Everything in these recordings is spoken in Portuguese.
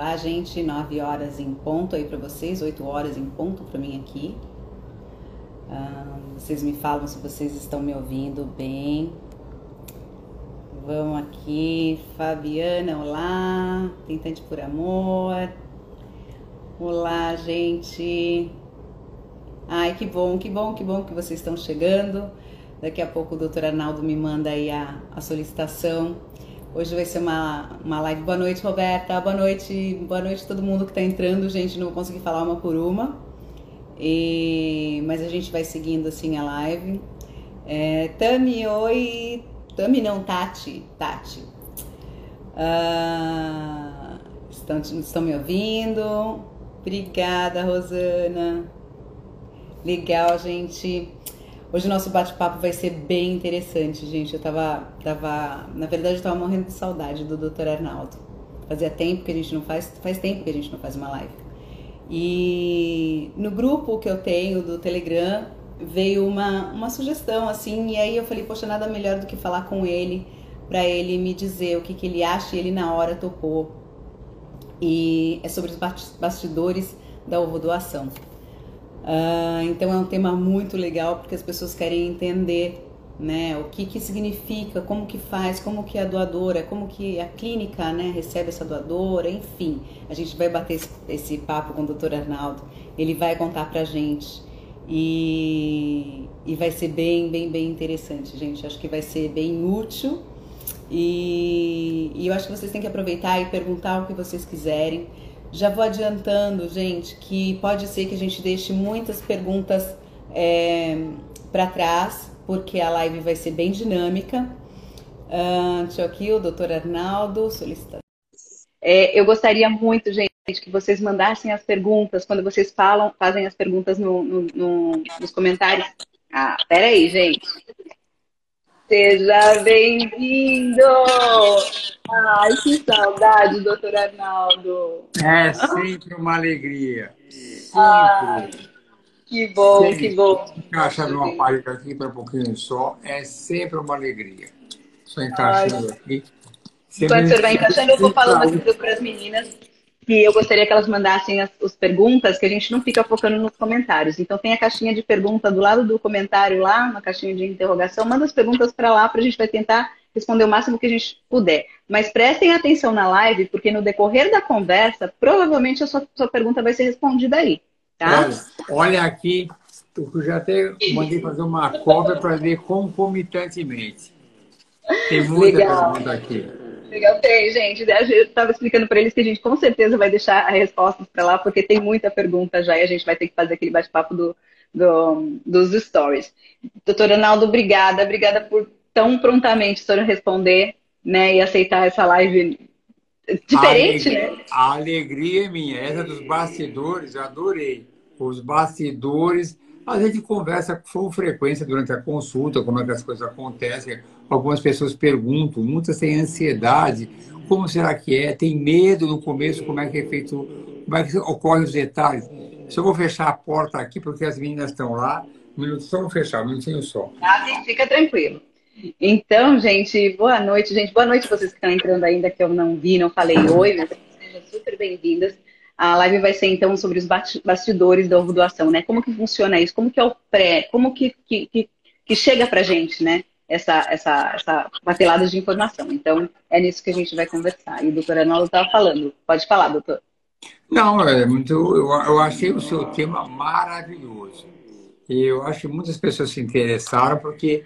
Olá, gente. 9 horas em ponto aí para vocês, 8 horas em ponto para mim aqui. Ah, vocês me falam se vocês estão me ouvindo bem. Vamos aqui, Fabiana, olá. Tentante por amor. Olá, gente. Ai, que bom, que bom, que bom que vocês estão chegando. Daqui a pouco o doutor Arnaldo me manda aí a, a solicitação Hoje vai ser uma, uma live. Boa noite, Roberta. Boa noite, boa noite todo mundo que está entrando. Gente, não vou conseguir falar uma por uma. E... Mas a gente vai seguindo assim a live. É, Tami, oi. Tami não, Tati. Tati. Ah, estão, estão me ouvindo? Obrigada, Rosana. Legal, gente. Hoje o nosso bate-papo vai ser bem interessante, gente. Eu tava, tava, na verdade, eu tava morrendo de saudade do Dr. Arnaldo. Fazia tempo que a gente não faz, faz tempo que a gente não faz uma live. E no grupo que eu tenho do Telegram veio uma, uma sugestão assim, e aí eu falei, poxa, nada melhor do que falar com ele para ele me dizer o que, que ele acha, e ele na hora topou. E é sobre os bastidores da ovo doação. Uh, então é um tema muito legal porque as pessoas querem entender né, o que, que significa, como que faz, como que a doadora, como que a clínica né, recebe essa doadora, enfim. A gente vai bater esse, esse papo com o Dr. Arnaldo, ele vai contar pra gente. E, e vai ser bem, bem, bem interessante, gente. Acho que vai ser bem útil. E, e eu acho que vocês têm que aproveitar e perguntar o que vocês quiserem. Já vou adiantando, gente, que pode ser que a gente deixe muitas perguntas é, para trás, porque a live vai ser bem dinâmica. Uh, deixa eu aqui, o doutor Arnaldo solicitando. É, eu gostaria muito, gente, que vocês mandassem as perguntas quando vocês falam, fazem as perguntas no, no, no, nos comentários. Ah, peraí, gente. Seja bem-vindo! Ai, que saudade, doutor Arnaldo! É sempre uma alegria. Sempre. Ai, que bom, sempre. que bom. Encaixa numa página aqui para um pouquinho só, é sempre uma alegria. Só encaixando Ai. aqui. Enquanto o senhor vai encaixando, eu vou falando aqui para as meninas que eu gostaria que elas mandassem as, as, perguntas, que a gente não fica focando nos comentários. Então tem a caixinha de pergunta do lado do comentário lá, uma caixinha de interrogação. Manda as perguntas para lá para a gente vai tentar responder o máximo que a gente puder. Mas prestem atenção na live, porque no decorrer da conversa, provavelmente a sua, sua pergunta vai ser respondida aí. Tá? Olha, olha aqui, eu já até mandei fazer uma cópia para ler concomitantemente. Tem muita Legal. pergunta aqui. Legal, tem, gente. Eu estava explicando para eles que a gente com certeza vai deixar as respostas para lá, porque tem muita pergunta já e a gente vai ter que fazer aquele bate-papo do, do, dos stories. Doutora Arnaldo, obrigada. Obrigada por tão prontamente senhor responder né, e aceitar essa live diferente, a alegria, né? A alegria é minha. Essa dos bastidores, eu adorei. Os bastidores a gente conversa com frequência durante a consulta, como é que as coisas acontecem. Algumas pessoas perguntam, muitas têm ansiedade, como será que é? Tem medo no começo, como é que é feito, como é que ocorrem os detalhes. Eu vou fechar a porta aqui, porque as meninas estão lá, um minuto só vou fechar, um minutinho só. Ah, fica tranquilo. Então, gente, boa noite, gente. Boa noite vocês que estão entrando ainda, que eu não vi, não falei oi, mas sejam super bem-vindas. A live vai ser então sobre os bastidores da ovo doação, né? Como que funciona isso? Como que é o pré? Como que, que, que, chega pra gente, né? Essa, essa, essa batelada de informação. Então, é nisso que a gente vai conversar. E o doutor Arnaldo estava falando. Pode falar, doutor. Não, é muito. Eu, eu achei o seu tema maravilhoso. E eu acho que muitas pessoas se interessaram porque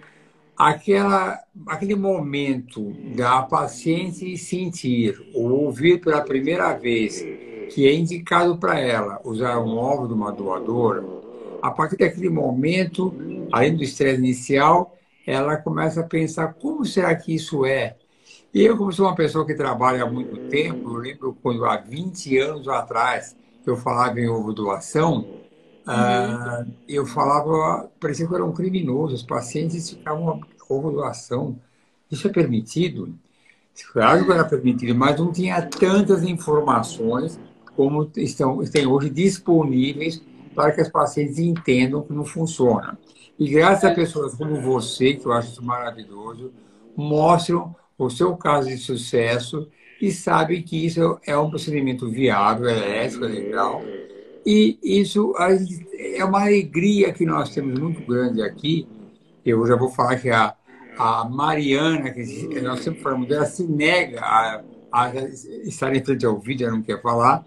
aquela, aquele momento da paciente sentir ou ouvir pela primeira vez que é indicado para ela usar um óvulo de uma doadora, a partir daquele momento, além do estresse inicial, ela começa a pensar como será que isso é. E eu, como sou uma pessoa que trabalha há muito tempo, eu lembro quando há 20 anos atrás eu falava em ovo doação, uhum. uh, eu falava, parecia que eu era um criminoso, os pacientes ficavam ovo doação. Isso é permitido? Claro que era permitido, mas não tinha tantas informações como estão, têm hoje disponíveis para que as pacientes entendam como funciona. E graças a pessoas como você, que eu acho isso maravilhoso, mostram o seu caso de sucesso e sabe que isso é um procedimento viável, é ético, é legal. E isso é uma alegria que nós temos muito grande aqui. Eu já vou falar que a, a Mariana, que nós sempre falamos dela, se nega a, a estar em frente ao vídeo, ela não quer falar,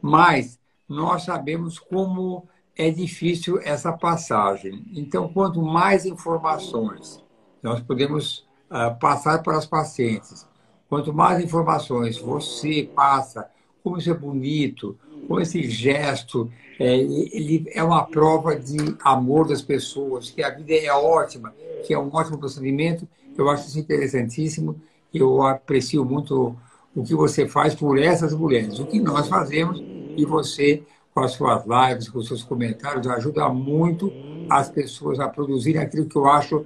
mas nós sabemos como é difícil essa passagem. Então, quanto mais informações nós podemos uh, passar para os pacientes, quanto mais informações você passa, como isso é bonito, como esse gesto é, ele é uma prova de amor das pessoas, que a vida é ótima, que é um ótimo procedimento. Eu acho isso interessantíssimo. Eu aprecio muito o que você faz por essas mulheres, o que nós fazemos e você com as suas lives, com os seus comentários, ajuda muito as pessoas a produzirem aquilo que eu acho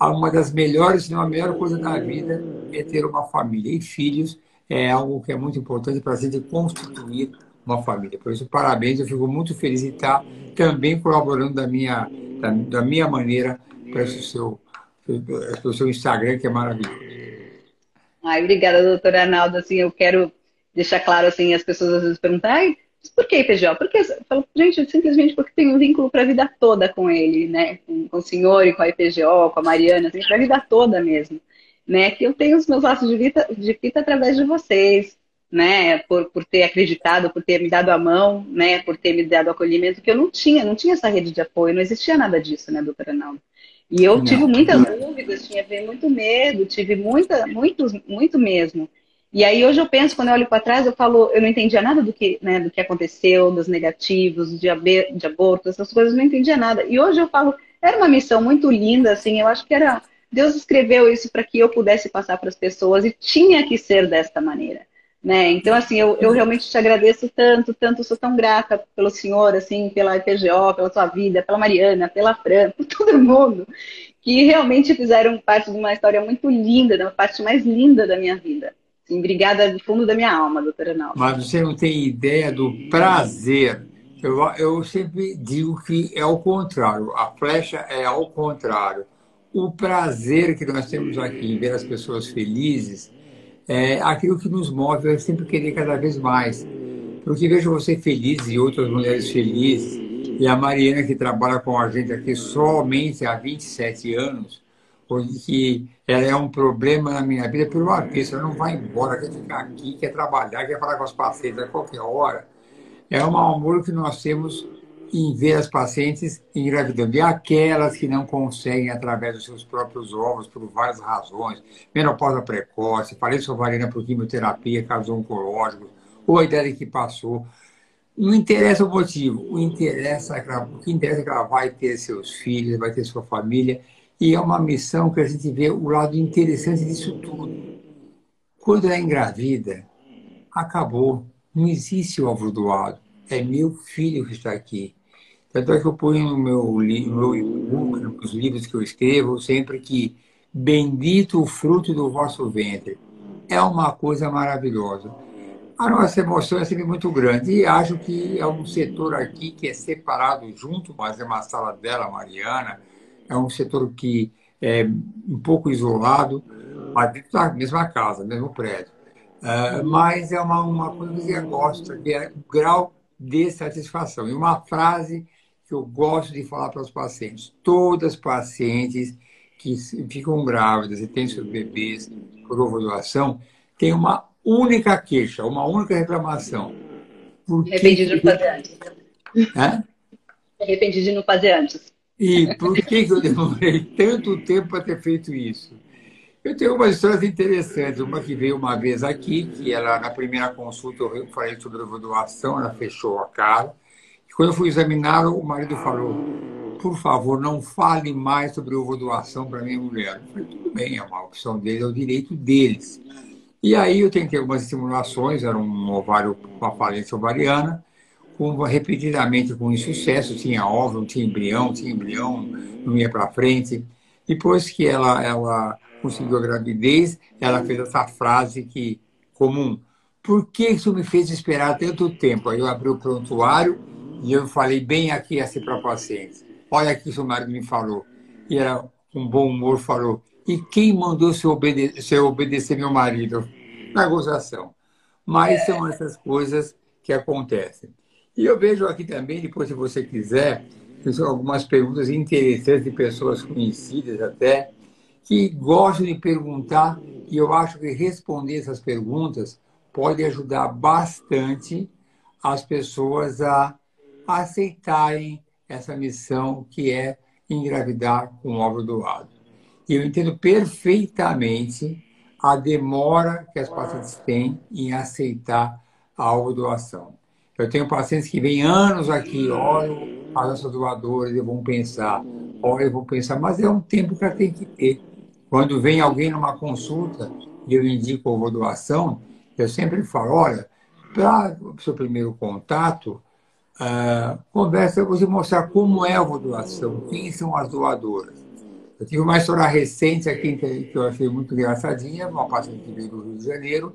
uma das melhores, se não a melhor coisa da vida, é ter uma família. E filhos é algo que é muito importante para a gente constituir uma família. Por isso, parabéns, eu fico muito feliz de estar também colaborando da minha, da, da minha maneira para esse seu, o seu Instagram, que é maravilhoso. Ai, obrigada, doutora Arnaldo. Assim, eu quero deixar claro, assim, as pessoas às vezes perguntam, por que IPGO? Porque eu falo, gente, simplesmente porque tenho um vínculo para a vida toda com ele, né? Com, com, o senhor e com a IPGO, com a Mariana, assim, para a vida toda mesmo. Né? Que eu tenho os meus laços de vida, de fita através de vocês, né? Por, por ter acreditado, por ter me dado a mão, né? Por ter me dado acolhimento, que eu não tinha, não tinha essa rede de apoio, não existia nada disso, né, doutora Naldo? E eu não, tive muitas não. dúvidas, tinha muito medo, tive muita, muito, muito mesmo. E aí hoje eu penso, quando eu olho para trás, eu falo, eu não entendia nada do que, né, do que aconteceu, dos negativos, de, de aborto, essas coisas, eu não entendia nada. E hoje eu falo, era uma missão muito linda, assim, eu acho que era Deus escreveu isso para que eu pudesse passar para as pessoas e tinha que ser desta maneira. Né? Então, assim, eu, eu realmente te agradeço tanto, tanto, sou tão grata pelo senhor, assim, pela IPGO, pela sua vida, pela Mariana, pela Fran, por todo mundo, que realmente fizeram parte de uma história muito linda, uma parte mais linda da minha vida. Sim, obrigada do fundo da minha alma, doutora Nalva. Mas você não tem ideia do prazer. Eu, eu sempre digo que é o contrário. A flecha é ao contrário. O prazer que nós temos aqui em ver as pessoas felizes é aquilo que nos move a sempre querer cada vez mais. Porque vejo você feliz e outras mulheres felizes. E a Mariana, que trabalha com a gente aqui somente há 27 anos, porque ela é um problema na minha vida por uma vez. Ela não vai embora, quer ficar aqui, quer trabalhar, quer falar com os pacientes a qualquer hora. É um amor que nós temos em ver as pacientes engravidando. E aquelas que não conseguem através dos seus próprios ovos, por várias razões, menopausa precoce, falência ovariana por quimioterapia, casos oncológicos, ou a idade que passou. Não interessa o motivo, o, interessa, é o que interessa é que ela vai ter seus filhos, vai ter sua família, e é uma missão que a gente vê o lado interessante disso tudo. Quando é engravida, acabou. Não existe o ovo doado. É meu filho que está aqui. Tanto é que eu ponho no meu e-book, nos livros que eu escrevo, sempre que bendito o fruto do vosso ventre. É uma coisa maravilhosa. A nossa emoção é sempre muito grande e acho que é um setor aqui que é separado junto, mas é uma sala dela, Mariana, é um setor que é um pouco isolado, mas dentro da mesma casa, mesmo prédio. Uh, mas é uma, uma coisa que eu gosto, que é o grau de satisfação. E uma frase que eu gosto de falar para os pacientes: todas as pacientes que ficam grávidas e têm seus bebês por ovulação têm uma única queixa, uma única reclamação. Por Arrependi de não fazer antes. Hã? Arrependi de não fazer antes. E por que eu demorei tanto tempo para ter feito isso? Eu tenho umas histórias interessantes. Uma que veio uma vez aqui, que ela, na primeira consulta, eu falei sobre a doação, ela fechou a cara. E quando eu fui examinar, o marido falou: por favor, não fale mais sobre doação para minha mulher. Eu falei: tudo bem, é uma opção dele, é o direito deles. E aí eu tentei algumas simulações, era um ovário com falência ovariana com, repetidamente com insucesso, tinha óvulo, tinha embrião, tinha embrião, não ia para frente. Depois que ela, ela conseguiu a gravidez, ela fez essa frase que comum. Por que isso me fez esperar tanto tempo? Aí eu abri o prontuário e eu falei bem aqui assim para a paciente. Olha aqui o seu marido me falou. E ela, com bom humor, falou. E quem mandou você obedecer, você obedecer meu marido? Na gozação. Mas são essas coisas que acontecem. E eu vejo aqui também, depois, se você quiser, algumas perguntas interessantes de pessoas conhecidas até, que gostam de perguntar, e eu acho que responder essas perguntas pode ajudar bastante as pessoas a aceitarem essa missão que é engravidar com óvulo doado. E eu entendo perfeitamente a demora que as pacientes têm em aceitar a doação. Eu tenho pacientes que vêm anos aqui, olham as nossas doadoras e vão pensar, olha, eu vou pensar, mas é um tempo que ela tem que ter. Quando vem alguém numa consulta e eu indico a doação, eu sempre falo, olha, para o seu primeiro contato, uh, conversa, você mostrar como é a doação, quem são as doadoras. Eu tive uma história recente aqui que eu achei muito engraçadinha, uma paciente que veio do Rio de Janeiro,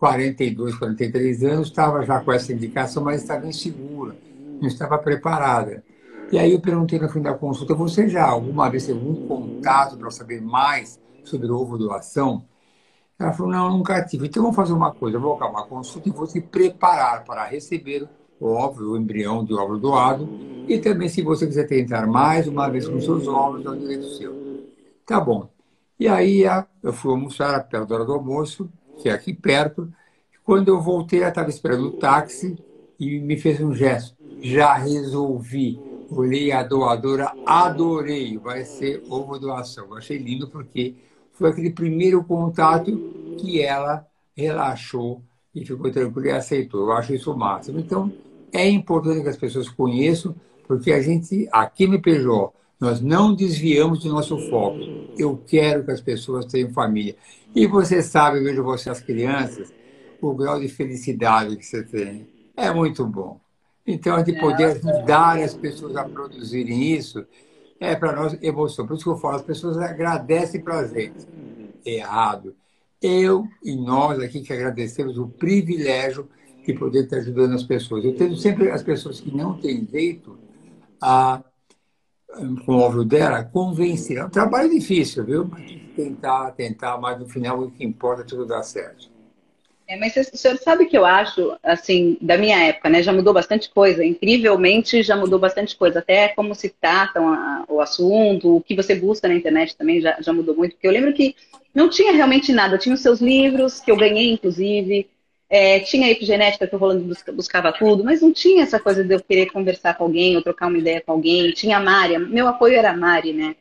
42, 43 anos, estava já com essa indicação, mas estava insegura, não estava preparada. E aí eu perguntei no fim da consulta, você já alguma vez teve algum contato para saber mais sobre ovo doação? Ela falou, não, nunca tive. Então vamos fazer uma coisa, eu vou acabar a consulta e vou se preparar para receber o óvulo, o embrião de óvulo doado. E também, se você quiser tentar mais uma vez com seus óvulos, é um direito seu. Tá bom. E aí eu fui almoçar perto da hora do almoço, que é aqui perto. Quando eu voltei, ela estava esperando o táxi e me fez um gesto. Já resolvi. Olhei a doadora, adorei. Vai ser ovo doação. Eu achei lindo porque foi aquele primeiro contato que ela relaxou e ficou tranquila e aceitou. Eu acho isso o máximo. Então, é importante que as pessoas conheçam, porque a gente, aqui no PJ, nós não desviamos do nosso foco. Eu quero que as pessoas tenham família. E você sabe, vejo você, as crianças, o grau de felicidade que você tem. É muito bom. Então, de poder ajudar as pessoas a produzirem isso, é para nós emoção. Por isso que eu falo, as pessoas agradecem para a gente. Errado. Eu e nós aqui que agradecemos o privilégio de poder estar ajudando as pessoas. Eu tenho sempre as pessoas que não têm jeito a com o óvulo dela, convencer. É um trabalho difícil, viu? Tentar, tentar, mas no final o que importa é tudo dar certo. É, mas o senhor sabe que eu acho, assim, da minha época, né? Já mudou bastante coisa. Incrivelmente já mudou bastante coisa. Até como se tratam a, o assunto, o que você busca na internet também já, já mudou muito. Porque eu lembro que não tinha realmente nada. Tinha os seus livros, que eu ganhei, inclusive. É, tinha a epigenética que o Rolando buscava tudo, mas não tinha essa coisa de eu querer conversar com alguém ou trocar uma ideia com alguém. Tinha a Mari, meu apoio era a Mari, né?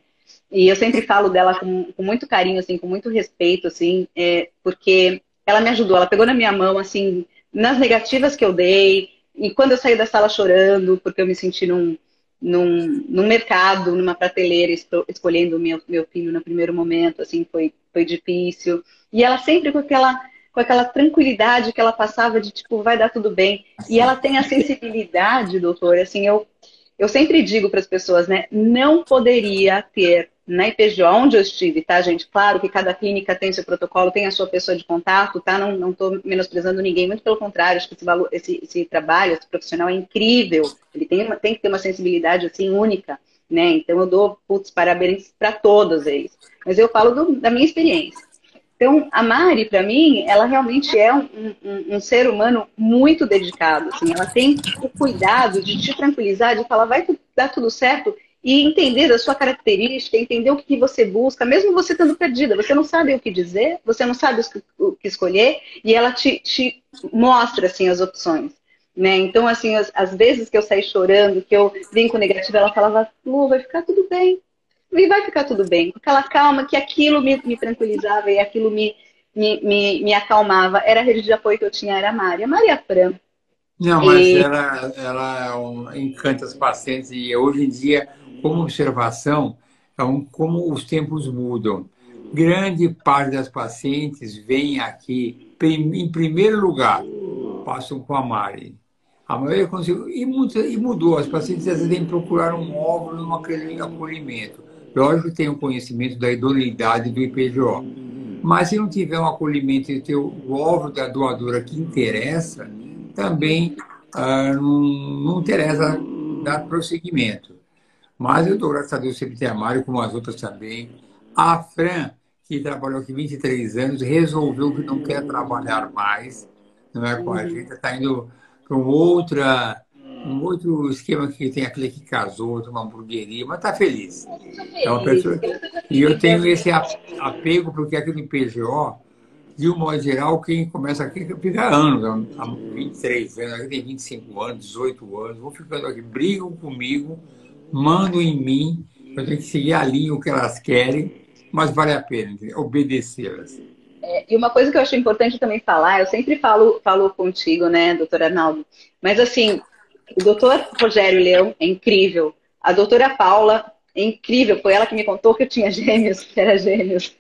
E eu sempre falo dela com, com muito carinho, assim, com muito respeito, assim, é, porque ela me ajudou, ela pegou na minha mão, assim, nas negativas que eu dei, e quando eu saí da sala chorando, porque eu me senti num, num, num mercado, numa prateleira, escolhendo meu, meu filho no primeiro momento, assim, foi, foi difícil. E ela sempre com aquela com aquela tranquilidade que ela passava de tipo, vai dar tudo bem. E ela tem a sensibilidade, doutor, assim, eu, eu sempre digo para as pessoas, né, não poderia ter na IPGO, onde eu estive, tá, gente? Claro que cada clínica tem seu protocolo, tem a sua pessoa de contato, tá? Não estou menosprezando ninguém, muito pelo contrário, acho que esse, valor, esse, esse trabalho, esse profissional é incrível. Ele tem, uma, tem que ter uma sensibilidade, assim, única, né? Então eu dou, putz, parabéns para todos eles. Mas eu falo do, da minha experiência. Então, a Mari, para mim, ela realmente é um, um, um, ser humano muito dedicado. Assim, ela tem o cuidado de te tranquilizar, de falar, vai dar tudo certo e entender a sua característica, entender o que você busca, mesmo você estando perdida. Você não sabe o que dizer, você não sabe o que escolher, e ela te, te mostra assim, as opções. Né? Então, assim, as, as, vezes que eu saí chorando, que eu vim com negativo, ela falava, Lu, vai ficar tudo bem e vai ficar tudo bem. Com aquela calma que aquilo me, me tranquilizava e aquilo me, me, me, me, acalmava. Era a rede de apoio que eu tinha, era a Maria. Maria Fran. Não, mas e... ela, ela é um, encanta os pacientes e hoje em dia, como observação, é um, como os tempos mudam. Grande parte das pacientes vem aqui, em primeiro lugar, passam com a Mari. A maioria conseguiu. E, mudou. As pacientes às vezes vêm procurar um óvulo no acolhimento. Lógico que tem o um conhecimento da idoneidade do IPGO. Mas se não tiver um acolhimento e ter o óvulo da doadora que interessa, também ah, não, não interessa dar prosseguimento. Mas eu dou graças a Deus sempre tem a Mário, como as outras também. A Fran, que trabalhou aqui 23 anos, resolveu que não quer trabalhar mais, Não é? Uhum. A gente está indo para um, outra, um outro esquema que tem aquele que casou, uma hamburgueria, mas está feliz. É uma pessoa... E eu tenho esse apego, porque aqui no PGO, de um modo geral, quem começa aqui fica anos, há 23 anos, aqui tem 25 anos, 18 anos, vão ficando aqui, brigam comigo, mandam em mim, eu tenho que seguir a linha o que elas querem, mas vale a pena obedecê-las. É, e uma coisa que eu acho importante também falar, eu sempre falo, falo contigo, né, doutor Arnaldo, mas assim, o doutor Rogério Leão é incrível, a doutora Paula é incrível, foi ela que me contou que eu tinha gêmeos, que era gêmeos.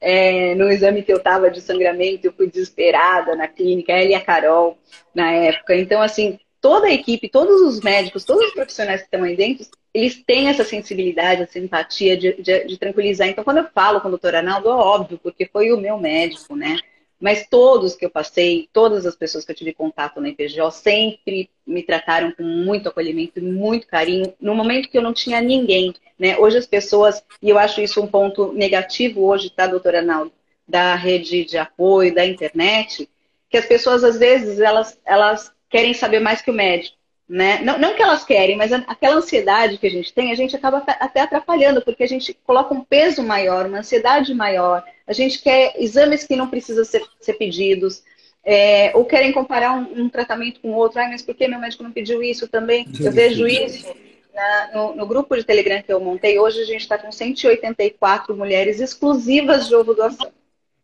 É, no exame que eu estava de sangramento, eu fui desesperada na clínica, ela e a Carol, na época. Então, assim, toda a equipe, todos os médicos, todos os profissionais que estão aí dentro, eles têm essa sensibilidade, essa empatia de, de, de tranquilizar. Então, quando eu falo com o doutor Arnaldo, é óbvio, porque foi o meu médico, né? Mas todos que eu passei, todas as pessoas que eu tive contato na IPGO, sempre me trataram com muito acolhimento e muito carinho, no momento que eu não tinha ninguém. Né? Hoje as pessoas, e eu acho isso um ponto negativo hoje, tá, doutora Arnaldo, da rede de apoio, da internet, que as pessoas, às vezes, elas, elas querem saber mais que o médico. Né? Não, não que elas querem, mas aquela ansiedade que a gente tem, a gente acaba até atrapalhando, porque a gente coloca um peso maior, uma ansiedade maior, a gente quer exames que não precisam ser, ser pedidos, é, ou querem comparar um, um, tratamento com outro, Ai, mas por que meu médico não pediu isso também? Eu vejo isso na, no, no, grupo de Telegram que eu montei, hoje a gente está com 184 mulheres exclusivas de ovo doação.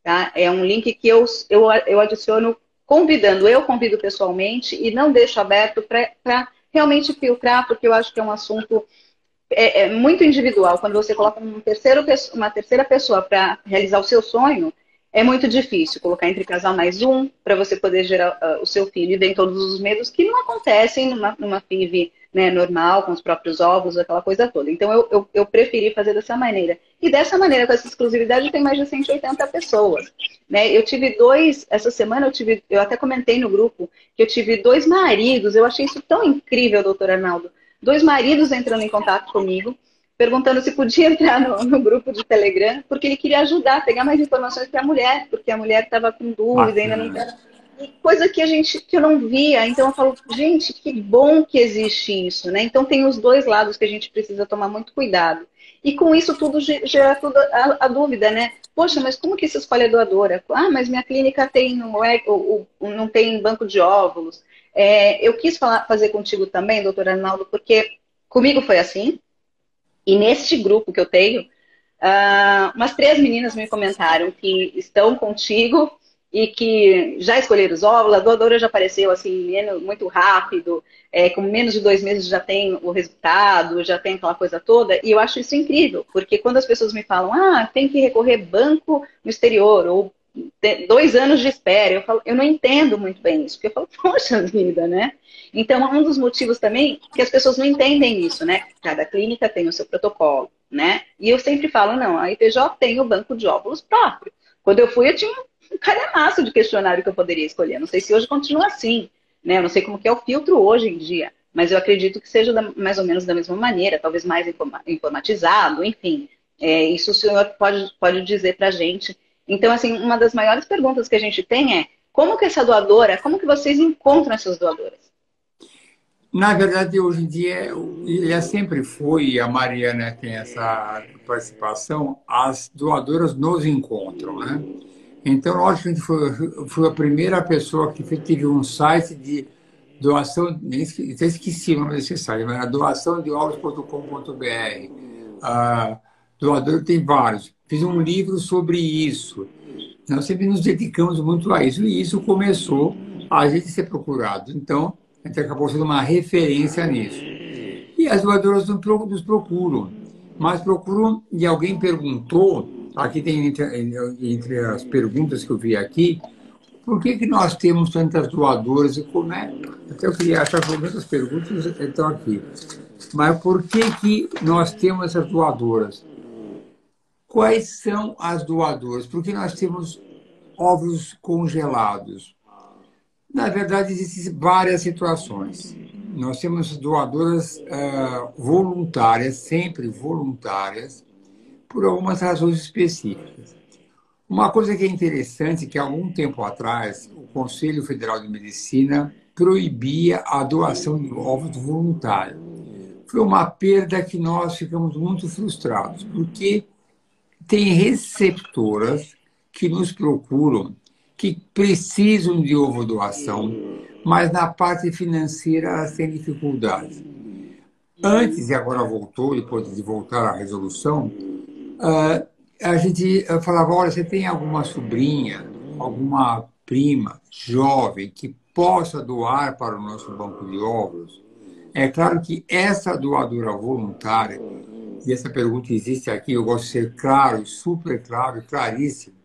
Tá? É um link que eu, eu, eu adiciono convidando, eu convido pessoalmente e não deixo aberto para realmente filtrar, porque eu acho que é um assunto é, é muito individual. Quando você coloca um terceiro, uma terceira pessoa para realizar o seu sonho, é muito difícil colocar entre casal mais um para você poder gerar uh, o seu filho. E vem todos os medos que não acontecem numa, numa FIV né, normal, com os próprios ovos, aquela coisa toda. Então eu, eu, eu, preferi fazer dessa maneira. E dessa maneira, com essa exclusividade, tem mais de 180 pessoas. Né? Eu tive dois, essa semana eu tive, eu até comentei no grupo, que eu tive dois maridos, eu achei isso tão incrível, doutor Arnaldo. Dois maridos entrando em contato comigo, perguntando se podia entrar no, no, grupo de Telegram, porque ele queria ajudar, pegar mais informações para a mulher, porque a mulher estava com dúvida, ainda não coisa que a gente que eu não via. Então eu falo, gente, que bom que existe isso, né? Então tem os dois lados que a gente precisa tomar muito cuidado. E com isso tudo gera tudo a, a dúvida, né? Poxa, mas como que se escolhe a doadora? Ah, mas minha clínica tem não é não tem banco de óvulos. É, eu quis falar, fazer contigo também, doutor Arnaldo, porque comigo foi assim. E neste grupo que eu tenho, uh, umas três meninas me comentaram que estão contigo e que já escolheram os óvulos, a doadora já apareceu assim, muito rápido, é, com menos de dois meses já tem o resultado, já tem aquela coisa toda, e eu acho isso incrível, porque quando as pessoas me falam, ah, tem que recorrer banco no exterior, ou dois anos de espera, eu, falo, eu não entendo muito bem isso, porque eu falo, poxa vida, né? Então, um dos motivos também que as pessoas não entendem isso, né? Cada clínica tem o seu protocolo, né? E eu sempre falo, não, a IPJ tem o banco de óvulos próprio. Quando eu fui, eu tinha um calhamaço de questionário que eu poderia escolher. Não sei se hoje continua assim, né? Eu não sei como que é o filtro hoje em dia, mas eu acredito que seja da, mais ou menos da mesma maneira, talvez mais informatizado, enfim. É, isso o senhor pode, pode dizer para a gente. Então, assim, uma das maiores perguntas que a gente tem é como que essa doadora, como que vocês encontram essas doadoras? Na verdade, hoje em dia, e sempre foi, a Mariana tem essa participação, as doadoras nos encontram, né? Então, lógico que a gente foi, foi a primeira pessoa que teve um site de doação, nem esqueci, esqueci o nome desse site, mas a doação de ovos.com.br. Ah, doador tem vários. Fiz um livro sobre isso. Nós sempre nos dedicamos muito a isso. E isso começou a gente ser procurado. Então, a gente acabou sendo uma referência nisso. E as doadoras nos procuram. Mas procuram, e alguém perguntou Aqui tem, entre, as perguntas que eu vi aqui, por que, que nós temos tantas doadoras e como é? Até eu queria achar que muitas perguntas estão aqui. Mas por que, que nós temos essas doadoras? Quais são as doadoras? Por que nós temos ovos congelados? Na verdade, existem várias situações. Nós temos doadoras uh, voluntárias, sempre voluntárias, por algumas razões específicas. Uma coisa que é interessante, que há algum tempo atrás, o Conselho Federal de Medicina proibia a doação de óvulos voluntários. Foi uma perda que nós ficamos muito frustrados, porque tem receptoras que nos procuram, que precisam de ovo doação, mas na parte financeira elas têm dificuldades. Antes, e agora voltou, depois de voltar à resolução, ah, a gente falava, olha, você tem alguma sobrinha, alguma prima jovem que possa doar para o nosso banco de óvulos? É claro que essa doadora voluntária, e essa pergunta existe aqui, eu gosto de ser claro, super claro claríssimo,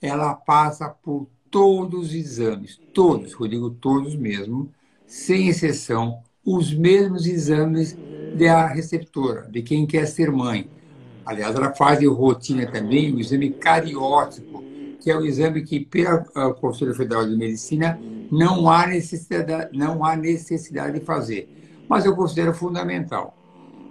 ela passa por todos os exames, todos, eu digo todos mesmo, sem exceção, os mesmos exames da receptora, de quem quer ser mãe. Aliás, ela faz rotina também o exame cariótipo, que é o exame que, pela ah, Conselho Federal de Medicina, não há necessidade, não há necessidade de fazer. Mas eu considero fundamental,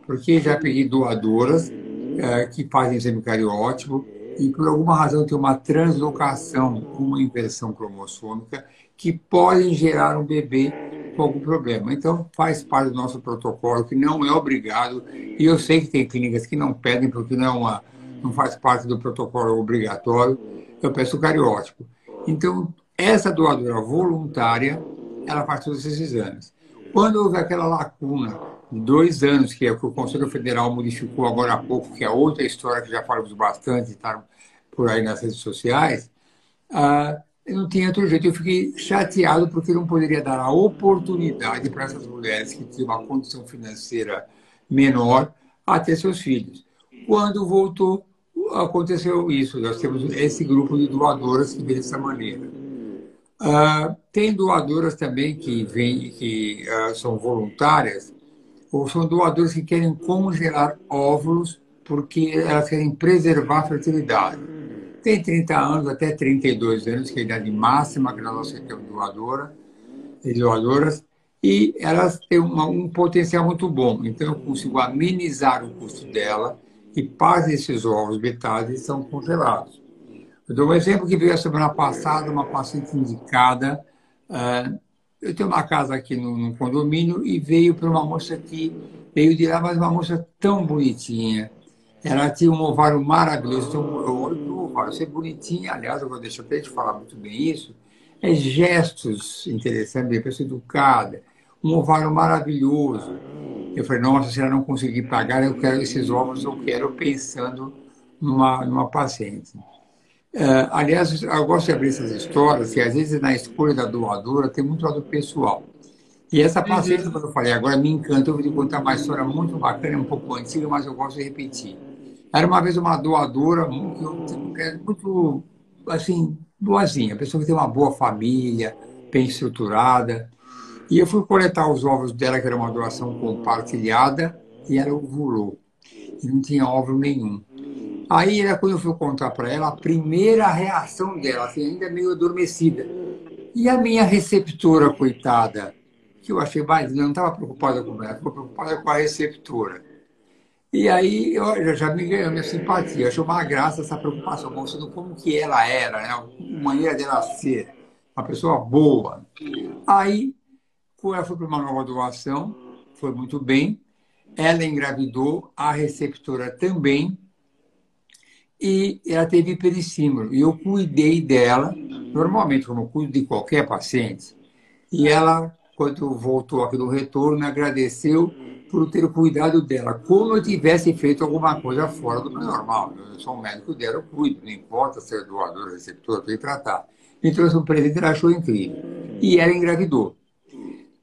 porque já peguei doadoras é, que fazem exame cariótipo e por alguma razão tem uma translocação, uma inversão cromossômica, que podem gerar um bebê com algum problema. Então, faz parte do nosso protocolo, que não é obrigado, e eu sei que tem clínicas que não pedem, porque não, é uma, não faz parte do protocolo obrigatório, eu peço o cariótipo. Então, essa doadora voluntária, ela faz todos esses exames. Quando houve aquela lacuna dois anos, que é o que o Conselho Federal modificou agora há pouco, que é outra história que já falamos bastante, está por aí nas redes sociais, ah, não tinha outro jeito. Eu fiquei chateado porque não poderia dar a oportunidade para essas mulheres que tinham uma condição financeira menor a ter seus filhos. Quando voltou, aconteceu isso. Nós temos esse grupo de doadoras que vê dessa maneira. Uh, tem doadoras também que, vem, que uh, são voluntárias, ou são doadoras que querem congelar óvulos porque elas querem preservar a fertilidade. Tem 30 anos até 32 anos, que é a idade máxima que nós aceitamos doadora, doadoras, e elas têm uma, um potencial muito bom. Então, eu consigo amenizar o custo dela e parte desses ovos, metade, são congelados. Eu dou um exemplo que veio a semana passada, uma paciente indicada. Uh, eu tenho uma casa aqui no, no condomínio e veio para uma moça que veio de lá, mas uma moça tão bonitinha. Ela tinha um ovário maravilhoso. Então, eu olho para o ovário, ser bonitinha. Aliás, eu vou deixar até de falar muito bem isso. É gestos interessantes, uma pessoa educada, um ovário maravilhoso. Eu falei, nossa, se ela não conseguir pagar, eu quero esses ovos, eu quero pensando numa, numa paciente. Uh, aliás, eu gosto de abrir essas histórias, que às vezes na escolha da doadora tem muito lado pessoal. E essa paciente, uhum. que eu falei agora, me encanta. Eu vou te contar uma história muito bacana, um pouco antiga, mas eu gosto de repetir. Era uma vez uma doadora muito, muito assim, boazinha, pessoa que tem uma boa família, bem estruturada. E eu fui coletar os ovos dela, que era uma doação compartilhada, e ela ovulou. E não tinha óvulo nenhum. Aí era quando eu fui contar para ela a primeira reação dela, assim, ainda meio adormecida. E a minha receptora, coitada, que eu achei mais, não estava preocupada com ela, ficou preocupada com a receptora. E aí eu já me ganhou minha simpatia, achou uma graça essa preocupação, mostrando como que ela era, né? a maneira dela ser, uma pessoa boa. Aí ela foi para uma nova doação, foi muito bem, ela engravidou, a receptora também, e ela teve hiperestímulo. E eu cuidei dela, normalmente, como eu cuido de qualquer paciente. E ela, quando voltou aqui do retorno, me agradeceu por ter cuidado dela, como eu tivesse feito alguma coisa fora do meu normal. Eu sou um médico dela, eu cuido, não importa ser doador, receptor, eu tratar. Me trouxe um presente, ela achou incrível. E ela engravidou.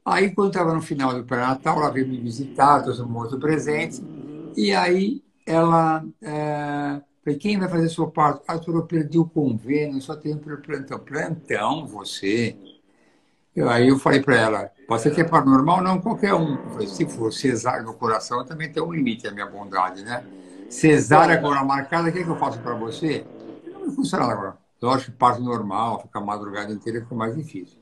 Aí, quando estava no final do pré-natal, ela veio me visitar, trouxe um outro presente. E aí, ela é, Falei, quem vai fazer seu parto? Ah, eu perdi o convênio, só tenho para plantão. Plantão, você? Eu, aí eu falei para ela, você quer para normal? Não, qualquer um. Eu falei, se for cesárea no coração, também tem um limite a minha bondade, né? Cesárea agora marcada, o que, é que eu faço para você? Não funciona agora. Lógico que parto normal, ficar a madrugada inteira fica mais difícil.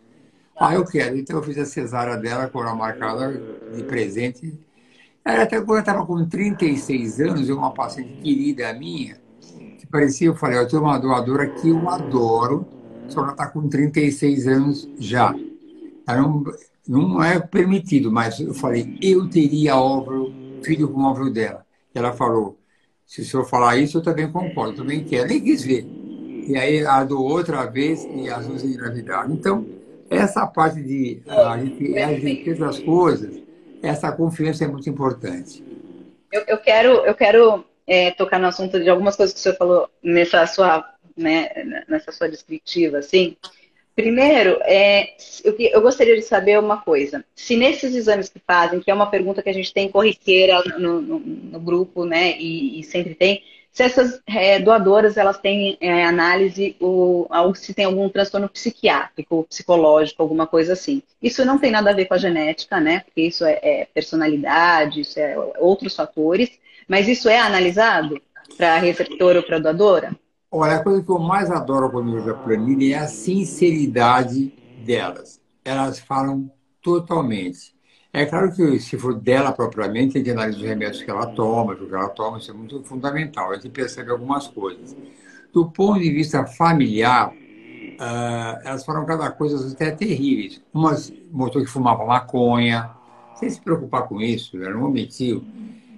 Ah, eu quero. Então eu fiz a cesárea dela com a marcada de presente. Ela até quando eu estava com 36 anos, uma paciente querida minha, parecia, eu falei, eu tenho uma doadora que eu adoro, só ela está com 36 anos já. Não, não é permitido, mas eu falei, eu teria óvulo, filho com óvulo dela. Ela falou, se o senhor falar isso, eu também concordo, também quero. Nem quis ver. E aí a do outra vez e as duas engravidaram. Então, essa parte de a gente, a gente coisas, essa confiança é muito importante. Eu, eu quero, eu quero é, tocar no assunto de algumas coisas que o senhor falou nessa sua, né, nessa sua descritiva, assim. Primeiro, é, eu, eu, gostaria de saber uma coisa. Se nesses exames que fazem, que é uma pergunta que a gente tem corriqueira no, no, no grupo, né, e, e, sempre tem, se essas é, doadoras elas têm é, análise ou, se tem algum transtorno psiquiátrico, psicológico, alguma coisa assim. Isso não tem nada a ver com a genética, né? Porque isso é, é personalidade, isso é outros fatores. Mas isso é analisado para receptor ou para doadora? Olha, a coisa que eu mais adoro quando vejo a planilha é a sinceridade delas. Elas falam totalmente. É claro que se for dela propriamente, tem que analisar os remédios que ela toma, o que ela toma, isso é muito fundamental. A gente percebe algumas coisas. Do ponto de vista familiar, uh, elas falam cada coisa até terríveis. Umas mostrou que fumava maconha, sem se preocupar com isso, ela não omitiu.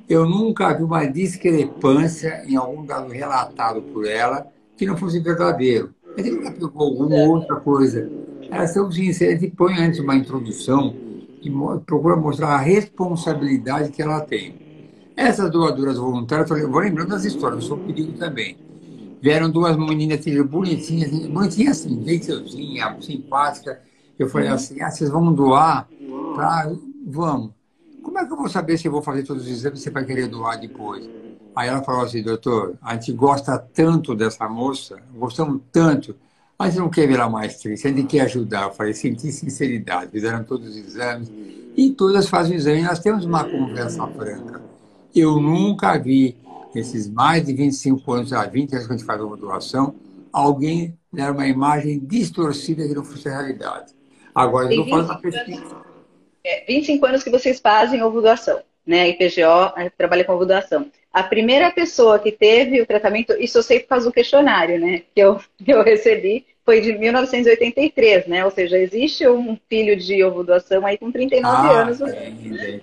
Eu nunca vi uma discrepância em algum dado relatado por ela que não fosse verdadeiro. A gente nunca pegou alguma outra coisa. Elas são sinceras e põe antes uma introdução e procura mostrar a responsabilidade que ela tem. Essas doadoras voluntárias, eu vou lembrando das histórias, eu sou perigo também. Vieram duas meninas bonitinhas, bonitinhas assim, veiceuzinha, simpática. Eu falei assim, ah, vocês vão doar? Pra... Vamos. Como é que eu vou saber se eu vou fazer todos os exames e você vai querer doar depois? Aí ela falou assim, doutor, a gente gosta tanto dessa moça, gostamos tanto, mas não quer virar mais triste, a gente quer ajudar. Eu falei, senti sinceridade, fizeram todos os exames e todas fazem o exame. Nós temos uma conversa franca. Eu nunca vi, nesses mais de 25 anos, há 20 anos que a gente faz uma doação, alguém dar uma imagem distorcida que não fosse a realidade. Agora, eu não faço uma pesquisa é, 25 anos que vocês fazem ovulação, né? A IPGO trabalha com ovulação. A primeira pessoa que teve o tratamento, isso eu sei por causa do questionário, né? Que eu, que eu recebi, foi de 1983, né? Ou seja, existe um filho de ovulação aí com 39 ah, anos. É, né?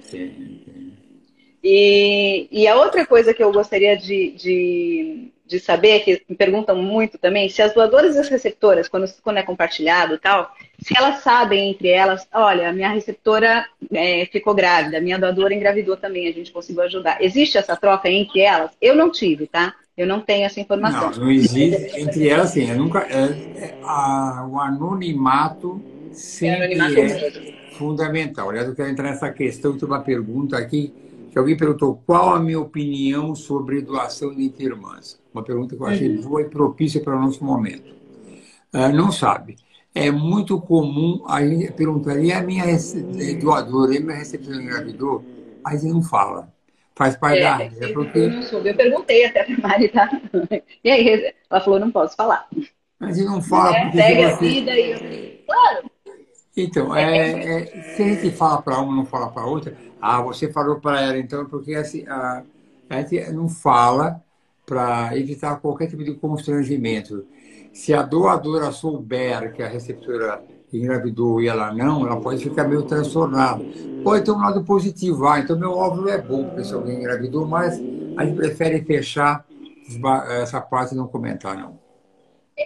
E, e a outra coisa que eu gostaria de, de de saber, que me perguntam muito também, se as doadoras e as receptoras, quando, quando é compartilhado e tal, se elas sabem entre elas, olha, a minha receptora é, ficou grávida, a minha doadora engravidou também, a gente conseguiu ajudar. Existe essa troca entre elas? Eu não tive, tá? Eu não tenho essa informação. Não, não existe entre elas, sim. Eu nunca, é, é, a, o anonimato sempre é, é fundamental. Aliás, eu quero entrar nessa questão, tem uma pergunta aqui que alguém perguntou qual a minha opinião sobre doação de intermãs. Uma pergunta que eu achei uhum. boa e propícia para o nosso momento. Uh, não sabe. É muito comum a gente perguntar, e a minha doadora, e a minha recepção engravidou? Aí você não fala. Faz parte é, da regra. É porque... Eu não soube. Eu perguntei até para a Mari, tá? E aí, ela falou, não posso falar. Mas você não fala é, porque... Segue você... a vida e eu... Claro. Então, é, é, se a gente fala para uma não fala para outra, ah, você falou para ela, então, porque assim, a, a gente não fala para evitar qualquer tipo de constrangimento. Se a doadora souber que a receptora engravidou e ela não, ela pode ficar meio transtornada. Pode ter um lado positivo, ah, então meu óvulo é bom porque se alguém engravidou, mas a gente prefere fechar essa parte e não comentar, não.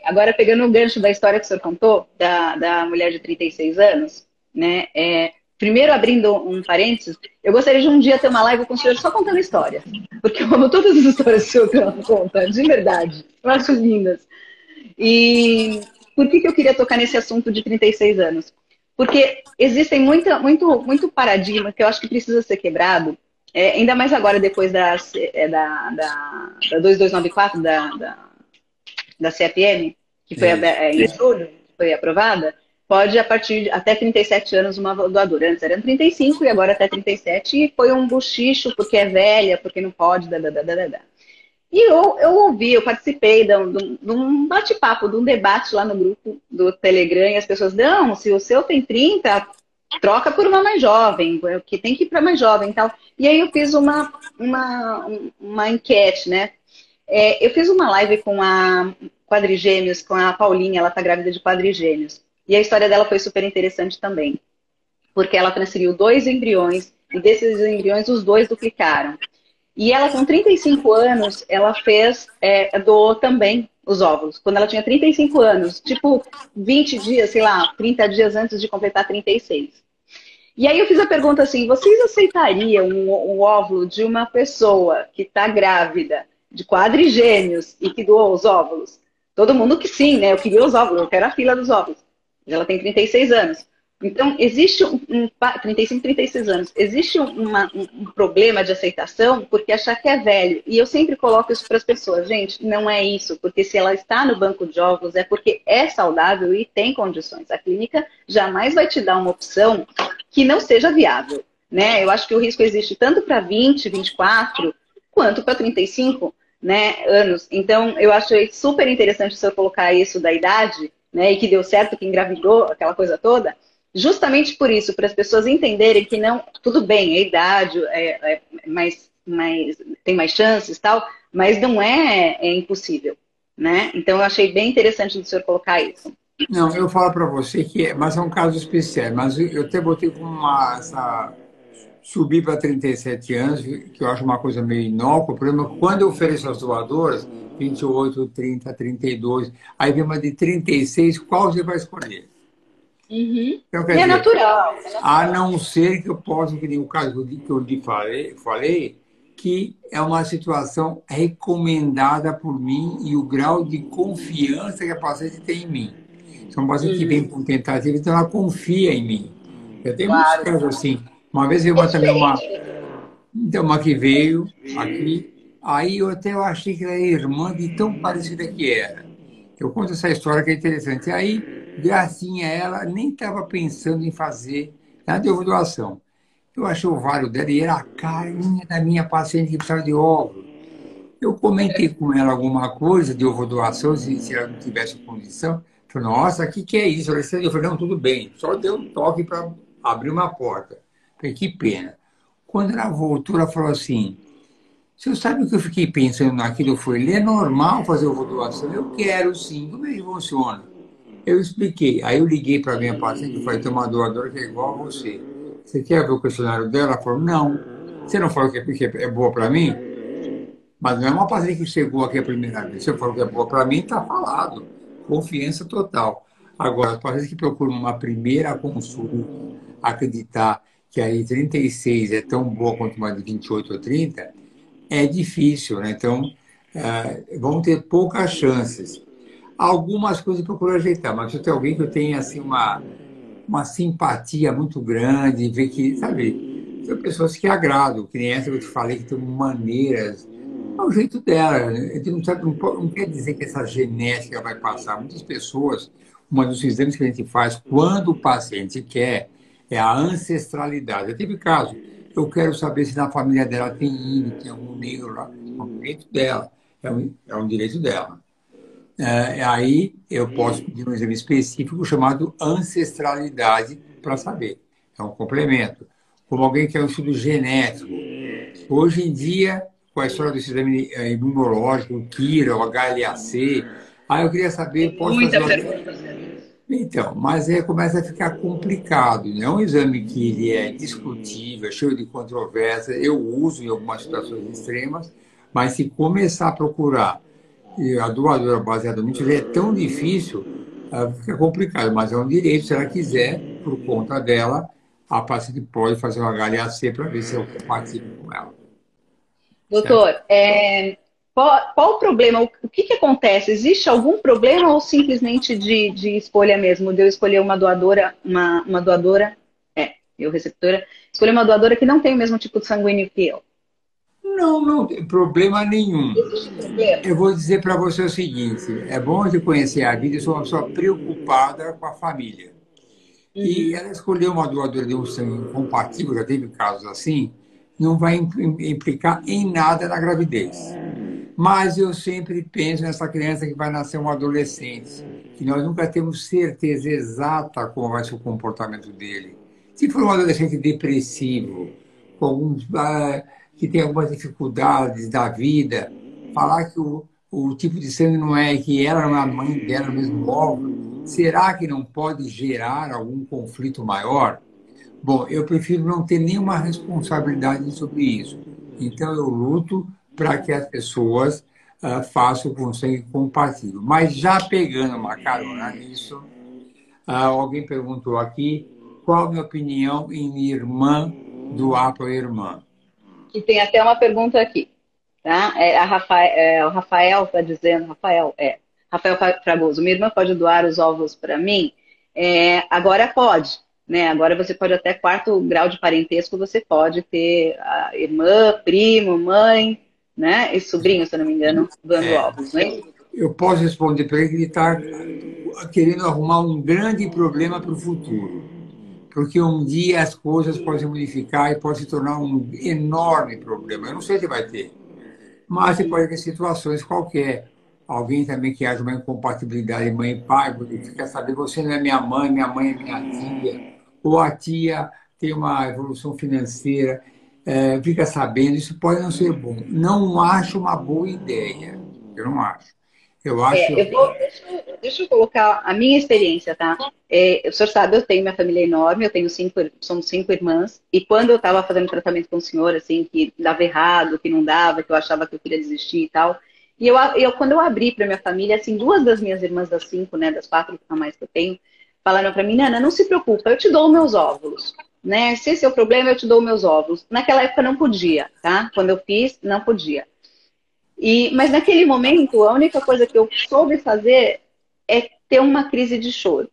Agora, pegando o gancho da história que o senhor contou, da, da mulher de 36 anos, né, é, Primeiro, abrindo um parênteses, eu gostaria de um dia ter uma live com o senhor só contando histórias. Porque eu amo todas as histórias que o senhor conta, de verdade. Eu acho lindas. E por que, que eu queria tocar nesse assunto de 36 anos? Porque existem muita, muito, muito paradigma que eu acho que precisa ser quebrado, é, ainda mais agora depois da, é, da, da, da 2294, da, da, da CFM, que foi é, em julho, foi aprovada pode, a partir de até 37 anos, uma doadora. Antes eram 35 e agora até 37. E foi um buchicho porque é velha, porque não pode, da, da, da, da, da. E eu, eu ouvi, eu participei de um, de um bate-papo, de um debate lá no grupo do Telegram, e as pessoas, não, se o seu tem 30, troca por uma mais jovem, que tem que ir para mais jovem e tal. E aí eu fiz uma, uma, uma enquete, né? É, eu fiz uma live com a Quadrigêmeos, com a Paulinha, ela está grávida de quadrigêmeos. E a história dela foi super interessante também. Porque ela transferiu dois embriões, e desses embriões, os dois duplicaram. E ela, com 35 anos, ela fez, é, doou também os óvulos. Quando ela tinha 35 anos, tipo 20 dias, sei lá, 30 dias antes de completar 36. E aí eu fiz a pergunta assim: vocês aceitariam o, óvulo de uma pessoa que está grávida, de quadrigêmeos e que doou os óvulos? Todo mundo que sim, né? Eu queria os óvulos, eu quero a fila dos óvulos. Ela tem 36 anos. Então, existe um, um 35, 36 anos, existe uma, um, um, problema de aceitação porque achar que é velho. E eu sempre coloco isso para as pessoas, gente, não é isso, porque se ela está no banco de ovos é porque é saudável e tem condições. A clínica jamais vai te dar uma opção que não seja viável. Né? Eu acho que o risco existe tanto para 20, 24, quanto para 35 né, anos. Então, eu acho super interessante o senhor colocar isso da idade, né, e que deu certo, que engravidou, aquela coisa toda justamente por isso, para as pessoas entenderem que não, tudo bem, a idade é, é mais, mais, tem mais chances tal, mas não é, é impossível, né? Então eu achei bem interessante do senhor colocar isso. Não, eu falo para você que é, mas é um caso especial, mas eu até botei com uma essa subir para 37 anos, que eu acho uma coisa meio inócua, por exemplo, quando eu ofereço as doadoras, 28, 30, 32, aí vem uma de 36, qual você vai escolher? Uhum. Então, é, dizer, natural, é, natural, A não ser que eu possa, que nem o caso que eu lhe falei, falei, que é uma situação recomendada por mim e o grau de confiança que a paciente tem em mim. São um paciente uhum. que vem com tentativa, então ela confia em mim. Eu tenho claro. muitos casos assim. Uma vez eu é também uma, então, uma que veio aqui, aí eu até eu achei que ela era irmã de tão parecida que era. Eu conto essa história que é interessante. Aí Gracinha, ela nem estava pensando em fazer nada de doação. Eu achei o ovário dela e era a carinha da minha paciente que precisava de óvulo. Eu comentei com ela alguma coisa de ovo doação, se, se ela não tivesse condição. Falei, nossa, o que, que é isso? Eu falei, não, tudo bem. Só deu um toque para abrir uma porta. Falei, que pena. Quando ela voltou, ela falou assim, você sabe o que eu fiquei pensando naquilo? Foi, é normal fazer ovo doação? Eu quero sim. Como é que funciona? Eu expliquei. Aí eu liguei para a minha paciente e falei, tem uma doadora que é igual a você. Você quer ver o questionário dela? Ela falou, não. Você não falou que é, é boa para mim? Mas não é uma paciente que chegou aqui a primeira vez. Você falou que é boa para mim, está falado. Confiança total. Agora, as pacientes que procuram uma primeira consulta, acreditar que a de 36 é tão boa quanto uma de 28 ou 30, é difícil, né? Então, uh, vão ter poucas chances. Algumas coisas procuro ajeitar, mas se tem alguém que eu tenha assim, uma, uma simpatia muito grande, ver que, sabe, são pessoas que agradam, que nem essa que eu te falei, que tem maneiras. É o jeito dela. Né? Não, sabe, não, não quer dizer que essa genética vai passar. Muitas pessoas, uma dos exames que a gente faz quando o paciente quer é a ancestralidade. Eu tive caso, eu quero saber se na família dela tem índio, tem algum negro lá. É um direito dela. É um, é um direito dela é, aí eu posso pedir um exame específico chamado ancestralidade para saber. É um complemento. Como alguém que é um estudo genético. Hoje em dia, com a história do exame é, imunológico, o KIRA, o HLA-C, aí eu queria saber... Posso Muita fazer pergunta. Então, mas aí começa a ficar complicado. Não é um exame que ele é discutível, cheio de controvérsia. Eu uso em algumas situações extremas, mas se começar a procurar e a doadora baseadamente é tão difícil, uh, fica complicado, mas é um direito, se ela quiser, por conta dela, a paciente pode fazer uma HLA-C para ver se eu participo com ela. Doutor, é, qual, qual, o problema? O, o que, que, acontece? Existe algum problema ou simplesmente de, de escolha mesmo? De eu escolher uma doadora, uma, uma doadora, é, eu receptora, escolher uma doadora que não tem o mesmo tipo de sanguíneo que eu? Não, não tem problema nenhum. Eu vou dizer para você o seguinte: é bom de conhecer a vida, eu sou uma pessoa preocupada com a família. E uhum. ela escolheu uma doadora de um sangue compatível, já teve casos assim, não vai implicar em nada na gravidez. Mas eu sempre penso nessa criança que vai nascer um adolescente, que nós nunca temos certeza exata como vai ser o comportamento dele. Se for um adolescente depressivo, com. Uh, que tem algumas dificuldades da vida, falar que o, o tipo de sangue não é que ela não é mãe dela, mesmo óvulo, será que não pode gerar algum conflito maior? Bom, eu prefiro não ter nenhuma responsabilidade sobre isso. Então, eu luto para que as pessoas uh, façam com sangue compatível. Mas já pegando uma carona nisso, uh, alguém perguntou aqui qual a minha opinião em irmã doar para a irmã. E tem até uma pergunta aqui. Tá? É, a Rafael, é, o Rafael está dizendo, Rafael, é, Rafael Fragoso, minha irmã pode doar os ovos para mim? É, agora pode, né? Agora você pode até quarto grau de parentesco, você pode ter irmã, primo, mãe, né? E sobrinho, se eu não me engano, doando é, ovos, né? Eu posso responder para ele que ele está querendo arrumar um grande problema para o futuro. Porque um dia as coisas podem se modificar e pode se tornar um enorme problema. Eu não sei se vai ter. Mas você pode ter situações qualquer. Alguém também que haja uma incompatibilidade mãe e pai, porque quer saber, você não é minha mãe, minha mãe é minha tia. Ou a tia tem uma evolução financeira, é, fica sabendo, isso pode não ser bom. Não acho uma boa ideia. Eu não acho. Eu acho. É, eu vou, deixa, deixa, eu colocar a minha experiência, tá? É, o senhor sabe, eu tenho minha família enorme, eu tenho cinco, somos cinco irmãs, e quando eu estava fazendo tratamento com o senhor, assim, que dava errado, que não dava, que eu achava que eu queria desistir e tal, e eu, eu quando eu abri para minha família, assim, duas das minhas irmãs das cinco, né, das quatro a mais que eu tenho, falaram para mim, Nana, não se preocupa, eu te dou meus óvulos, né? Se esse é o problema, eu te dou meus óvulos. Naquela época não podia, tá? Quando eu fiz, não podia. E, mas naquele momento, a única coisa que eu soube fazer é ter uma crise de choro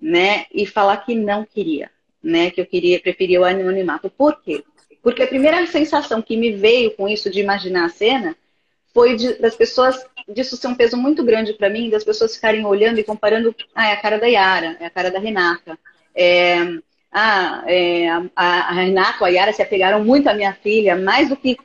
né? E falar que não queria, né? Que eu queria, preferia o anonimato. Por quê? Porque a primeira sensação que me veio com isso de imaginar a cena foi de, das pessoas, disso ser um peso muito grande para mim, das pessoas ficarem olhando e comparando, ah, é a cara da Yara, é a cara da Renata. É, ah, é, a, a Renata, a Yara se apegaram muito à minha filha, mais do que,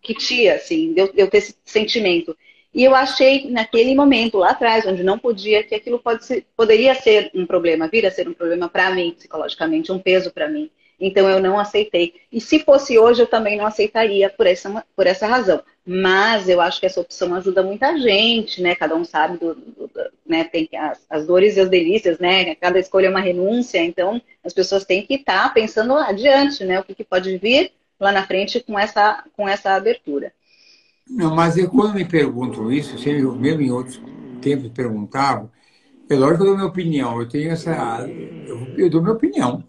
que tia, assim, de eu, de eu ter esse sentimento. E eu achei naquele momento lá atrás, onde não podia, que aquilo ser, poderia ser um problema, vir a ser um problema para mim, psicologicamente, um peso para mim. Então eu não aceitei. E se fosse hoje, eu também não aceitaria por essa, por essa razão. Mas eu acho que essa opção ajuda muita gente, né? Cada um sabe do, do, do né? Tem as, as, dores e as delícias, né? Cada escolha é uma renúncia. Então as pessoas têm que estar tá pensando adiante, né? O que, que pode vir lá na frente com essa, com essa abertura. Não, mas eu, quando me perguntam isso, sempre, mesmo em outros tempos perguntavam, é lógico que eu dou minha opinião, eu tenho essa. Eu, eu dou minha opinião.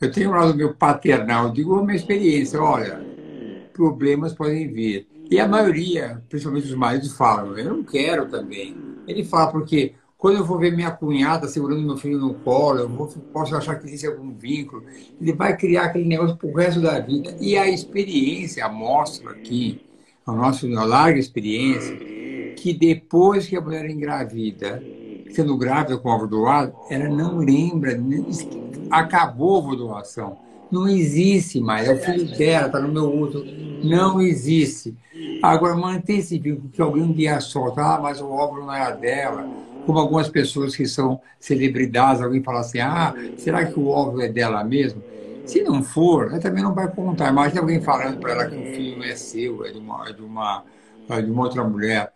Eu tenho um lado meu paternal, eu digo a minha experiência, olha, problemas podem vir. E a maioria, principalmente os maridos, falam, eu não quero também. Ele fala, porque quando eu vou ver minha cunhada segurando meu filho no colo, eu vou, posso achar que existe algum vínculo. Ele vai criar aquele negócio para o resto da vida. E a experiência mostra aqui a nossa larga experiência, que depois que a mulher engravida, sendo grávida com ovo doado, ela não lembra, acabou a doação. Não existe mais. É o filho dela, está no meu útero. Não existe. Agora, manter esse vínculo que alguém um dia solta, ah, mas o óvulo não era dela. Como algumas pessoas que são celebridades, alguém fala assim, ah, será que o óvulo é dela mesmo? Se não for, ela também não vai contar. Imagina alguém falando para ela que o filho é seu, é de uma, é de uma, é de uma outra mulher.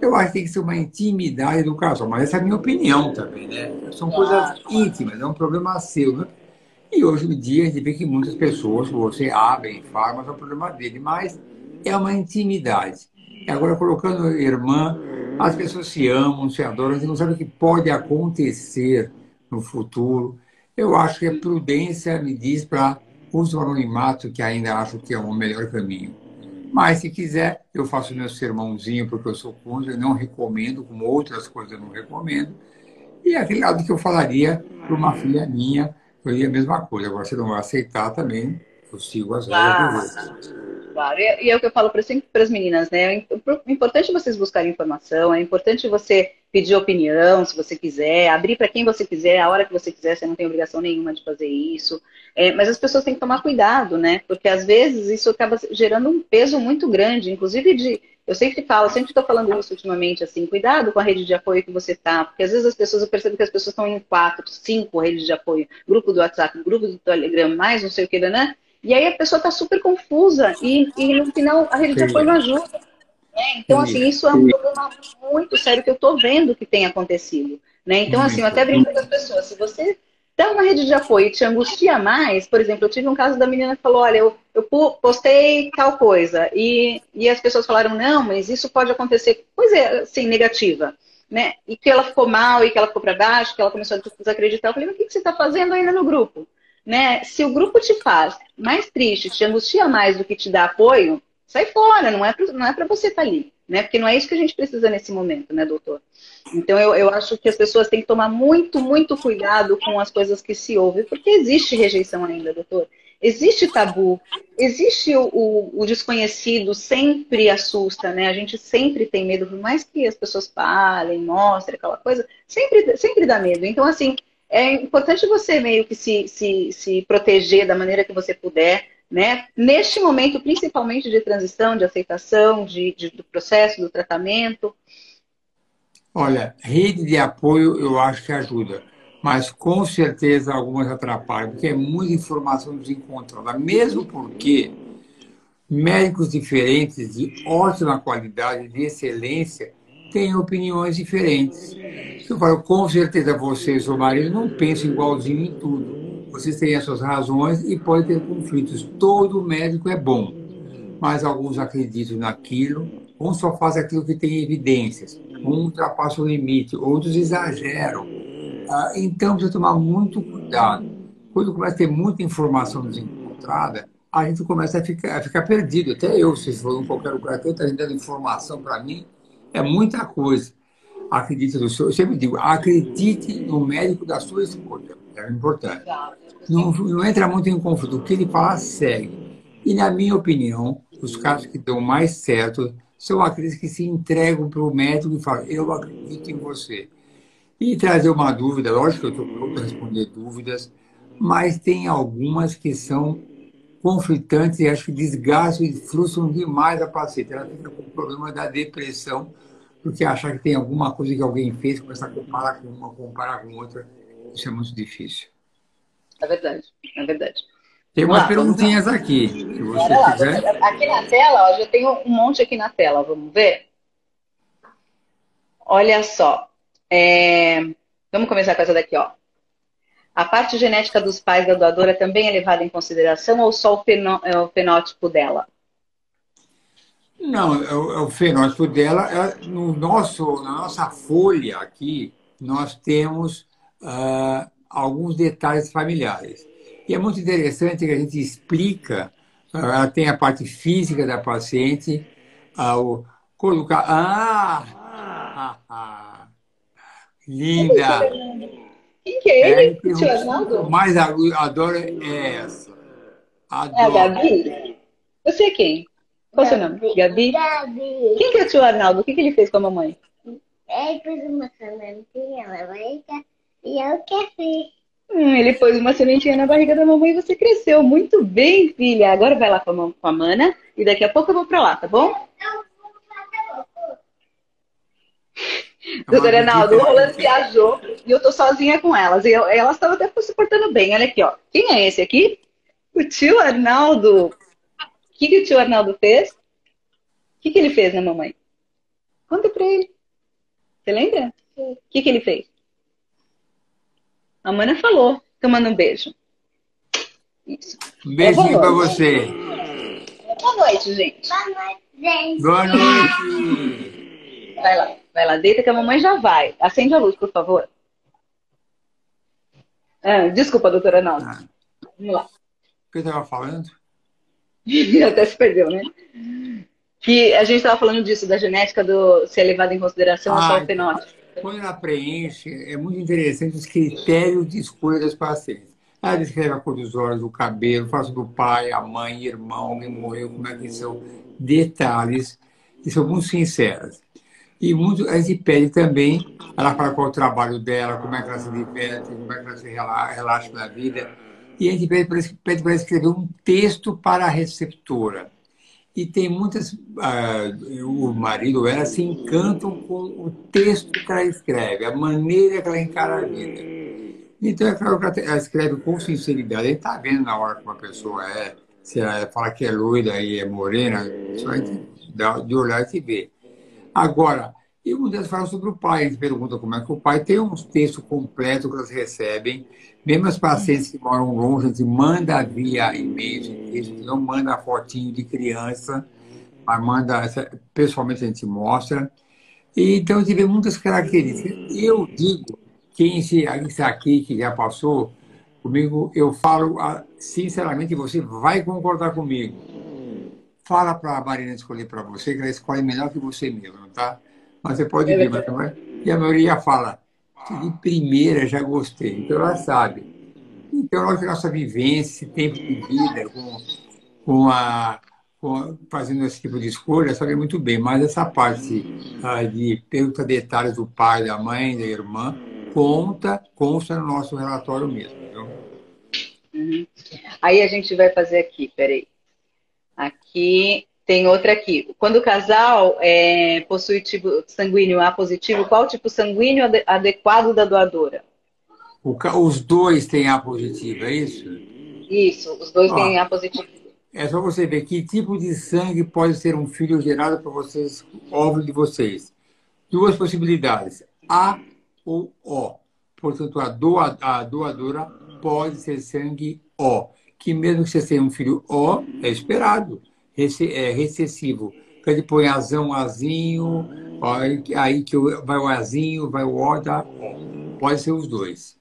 Eu acho que tem que ser uma intimidade do casal, mas essa é a minha opinião também, né? São coisas íntimas, é um problema seu, né? Hoje em dia a gente vê que muitas pessoas, você abre e fala, mas é um problema dele, mas é uma intimidade. Agora, colocando irmã, as pessoas se amam, se adoram, a gente não sabe o que pode acontecer no futuro. Eu acho que a prudência me diz para uso o anonimato, que ainda acho que é o melhor caminho. Mas, se quiser, eu faço meu sermãozinho, porque eu sou contra, eu não recomendo, como outras coisas eu não recomendo. E aquele lado que eu falaria para uma filha minha, eu ia a mesma coisa. Agora, você não vai aceitar também, eu sigo as regras Claro, e é o que eu falo para as meninas, né? É importante vocês buscarem informação, é importante você pedir opinião, se você quiser, abrir para quem você quiser, a hora que você quiser, você não tem obrigação nenhuma de fazer isso. É, mas as pessoas têm que tomar cuidado, né? Porque às vezes isso acaba gerando um peso muito grande, inclusive de. Eu sempre falo, sempre estou falando isso ultimamente, assim, cuidado com a rede de apoio que você tá, porque às vezes as pessoas, eu percebo que as pessoas estão em quatro, cinco redes de apoio, grupo do WhatsApp, grupo do Telegram, mais não sei o que, né? E aí a pessoa está super confusa e, e no final a rede de apoio não ajuda. Né? Então, assim, isso é um problema muito sério que eu estou vendo que tem acontecido. Né? Então, assim, eu até brinco com as pessoas, se você está uma rede de apoio e te angustia mais, por exemplo, eu tive um caso da menina que falou, olha, eu, eu postei tal coisa, e, e as pessoas falaram, não, mas isso pode acontecer, coisa assim, negativa. Né? E que ela ficou mal, e que ela ficou para baixo, que ela começou a desacreditar. Eu falei, mas o que você está fazendo ainda no grupo? Né? Se o grupo te faz mais triste, te angustia mais do que te dá apoio, sai fora, não é para não é você estar tá ali, né? Porque não é isso que a gente precisa nesse momento, né, doutor? Então eu, eu acho que as pessoas têm que tomar muito, muito cuidado com as coisas que se ouvem, porque existe rejeição ainda, doutor. Existe tabu, existe o, o, o, desconhecido, sempre assusta, né? A gente sempre tem medo, por mais que as pessoas falem, mostrem aquela coisa, sempre, sempre dá medo. Então, assim, é importante você meio que se, se, se proteger da maneira que você puder, né? Neste momento, principalmente de transição, de aceitação, de, de, do processo, do tratamento. Olha, rede de apoio eu acho que ajuda, mas com certeza algumas atrapalham, porque é muita informação desencontrada, mesmo porque médicos diferentes de ótima qualidade, de excelência, têm opiniões diferentes. Eu falo, com certeza você e seu marido não pensam igualzinho em tudo vocês têm as suas razões e podem ter conflitos. Todo médico é bom, mas alguns acreditam naquilo, uns só fazem aquilo que tem evidências, um ultrapassa o limite, outros exageram. Ah, então, precisa tomar muito cuidado. Quando começa a ter muita informação desencontrada, a gente começa a ficar, a ficar perdido. Até eu, se for em qualquer lugar, tanta gente dando informação para mim, é muita coisa. Acredite no seu, eu sempre digo, acredite no médico da sua escolha. É importante. Não, não entra muito em conflito. O que ele fala, segue. E, na minha opinião, os casos que dão mais certo são aqueles que se entregam para o médico e falam: Eu acredito em você. E trazer uma dúvida, lógico que eu estou pronto a responder dúvidas, mas tem algumas que são conflitantes e acho que desgastam e frustram demais a paciente. Ela fica com o problema da depressão, porque achar que tem alguma coisa que alguém fez, começar a comparar com uma, comparar com outra isso é muito difícil. É verdade, é verdade. Tem umas perguntinhas aqui, se você lá, quiser. Aqui na tela, ó, já tem um monte aqui na tela, vamos ver? Olha só. É... Vamos começar com essa daqui, ó. A parte genética dos pais da doadora também é levada em consideração ou só o, fenó... É o fenótipo dela? Não, é o, é o fenótipo dela. É, no nosso, na nossa folha aqui, nós temos uh, alguns detalhes familiares. E é muito interessante que a gente explica, uh, ela tem a parte física da paciente, ao colocar. Ah! ah, ah linda! Quem que é ele? É, tio Arnaldo? mais adoro é essa. Adoro. É a Gabi? Você é quem? Qual é o seu nome? Gabi? Gabi. Quem que é o tio Arnaldo? O que, que ele fez com a mamãe? Ele fez uma sementinha, mamãe e eu quero Hum, ele pôs uma sementinha na barriga da mamãe e você cresceu. Muito bem, filha. Agora vai lá com a, com a mana e daqui a pouco eu vou pra lá, tá bom? Doutora Reinaldo, o Rolando viajou e eu tô sozinha com elas. E eu, elas estavam até se portando bem. Olha aqui, ó. Quem é esse aqui? O tio Arnaldo. O que, que o tio Arnaldo fez? O que, que ele fez na mamãe? Conta pra ele. Você lembra? O que, que ele fez? A Mana falou. Então manda um beijo. Isso. Um beijinho para você. Boa noite, gente. Boa noite, gente. Boa noite. Vai lá, vai lá. Deita que a mamãe já vai. Acende a luz, por favor. Ah, desculpa, doutora Naldo. Ah. Vamos lá. O que eu estava falando? Até se perdeu, né? Que a gente estava falando disso, da genética do ser levado em consideração ah, só o então. fenótipo. Quando ela preenche, é muito interessante os critérios de escolha das pacientes. Ela descreve a cor dos olhos, o cabelo, faz do pai, a mãe, irmão, alguém morreu, como é que são. Detalhes que são muito sinceras. E muito, a gente pede também, ela fala qual é o trabalho dela, como é que ela se diverte, como é que ela se relaxa na vida. E a gente pede pede para escrever um texto para a receptora. E tem muitas. Uh, o marido ela se encantam com o texto que ela escreve, a maneira que ela encara a vida. Então, é claro que ela escreve com sinceridade. Ele está vendo na hora que uma pessoa é. Se ela fala que é loira e é morena, gente de olhar e se ver. Agora, e muitas falam sobre o pai, a gente pergunta como é que o pai tem uns textos completos que elas recebem, mesmo as pacientes que moram longe, a gente manda via e-mail, a gente não manda fotinho de criança, mas manda, pessoalmente a gente mostra. E, então, a gente vê muitas características. Eu digo, quem está aqui, que já passou comigo, eu falo ah, sinceramente, você vai concordar comigo. Fala para a Marina escolher para você, que ela escolhe melhor que você mesmo, tá? Mas você pode ver, mas. E a maioria fala, de primeira já gostei. Então ela sabe. Então, a nossa vivência, tempo de vida, com, com a, com, fazendo esse tipo de escolha, sabe muito bem. Mas essa parte ah, de pergunta detalhes do pai, da mãe, da irmã, conta, consta no nosso relatório mesmo. Viu? Uhum. Aí a gente vai fazer aqui, peraí. Aqui tem outra aqui. Quando o casal é, possui tipo sanguíneo A positivo, qual tipo sanguíneo adequado da doadora? O, os dois têm A positivo, é isso? Isso, os dois Ó, têm A positivo. É só você ver que tipo de sangue pode ser um filho gerado para vocês, óvulo de vocês. Duas possibilidades, A ou O. Portanto, a, doa, a doadora pode ser sangue O, que mesmo que você tenha um filho O, é esperado é, recessivo. Então ele põe azão, azinho, aí que vai o azinho, vai o O, O. Pode ser os dois.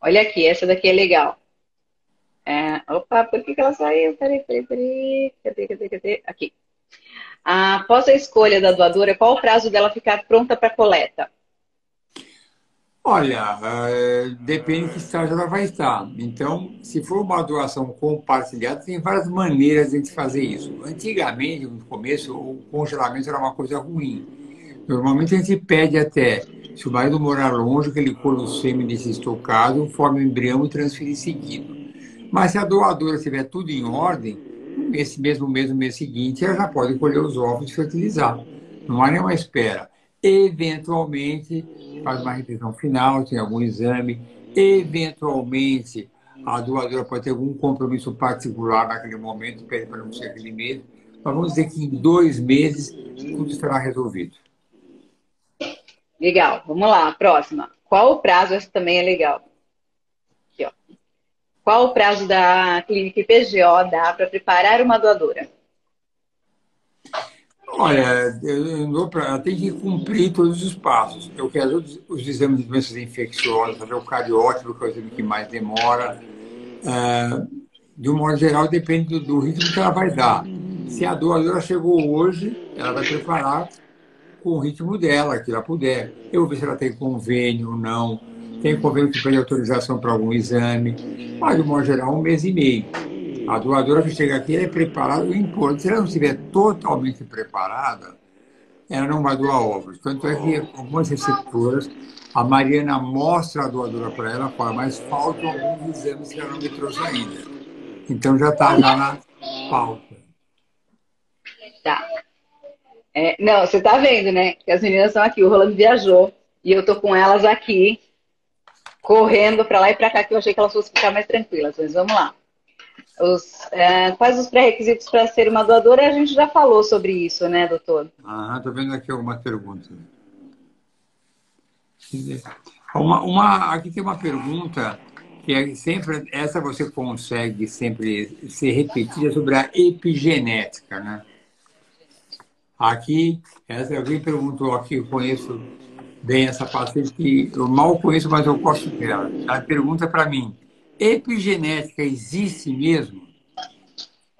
Olha aqui, essa daqui é legal. É, opa, por que, que ela saiu? Peraí, peraí, peraí. Cadê, cadê, cadê? Aqui. Após a escolha da doadora, qual o prazo dela ficar pronta para coleta? Olha, uh, depende de que estágio ela vai estar. Então, se for uma doação compartilhada, tem várias maneiras de a gente fazer isso. Antigamente, no começo, o congelamento era uma coisa ruim. Normalmente a gente pede até, se o marido morar longe, que ele colhe o sêmen desse estocado, forme o embrião e transfira em seguida. Mas se a doadora tiver tudo em ordem, esse mesmo mês, no mês seguinte, ela já pode colher os ovos e fertilizar. Não há nenhuma espera. Eventualmente, faz uma revisão final, tem algum exame. Eventualmente, a doadora pode ter algum compromisso particular naquele momento, pede para não ser aquele mês. Mas vamos dizer que em dois meses tudo estará resolvido. Legal, vamos lá, próxima. Qual o prazo? Essa também é legal. Aqui. Qual o prazo da clínica IPGO dá para preparar uma doadora? Olha, pra, tem que cumprir todos os passos. Eu quero os, os exames de doenças infecciosas, fazer o cariótipo, que é o exame que mais demora. É, de um modo geral, depende do, do, ritmo que ela vai dar. Se a doadora chegou hoje, ela vai preparar com o ritmo dela, que ela puder. Eu vou ver se ela tem convênio ou não. Tem convênio que pede autorização para algum exame. Mas, de um modo geral, um mês e meio. A doadora que chega aqui é preparada, o importante, se ela não estiver totalmente preparada, ela não vai doar ovos. Tanto é que algumas receptoras, a Mariana mostra a doadora para ela, fala, mas faltam alguns exames que ela não me trouxe ainda. Então já está já na pauta. Tá. É, não, você está vendo, né? Que as meninas estão aqui, o Rolando viajou e eu tô com elas aqui, correndo para lá e para cá, que eu achei que elas fossem ficar mais tranquilas. Mas vamos lá. Os, é, quais os pré-requisitos para ser uma doadora? A gente já falou sobre isso, né, doutor? Ah, estou vendo aqui alguma pergunta. Uma, uma, aqui tem uma pergunta que é sempre, essa você consegue sempre ser repetida sobre a epigenética, né? Aqui, essa, alguém perguntou aqui, eu conheço bem essa paciente que eu mal conheço, mas eu gosto dela. Ela pergunta para mim, epigenética existe mesmo?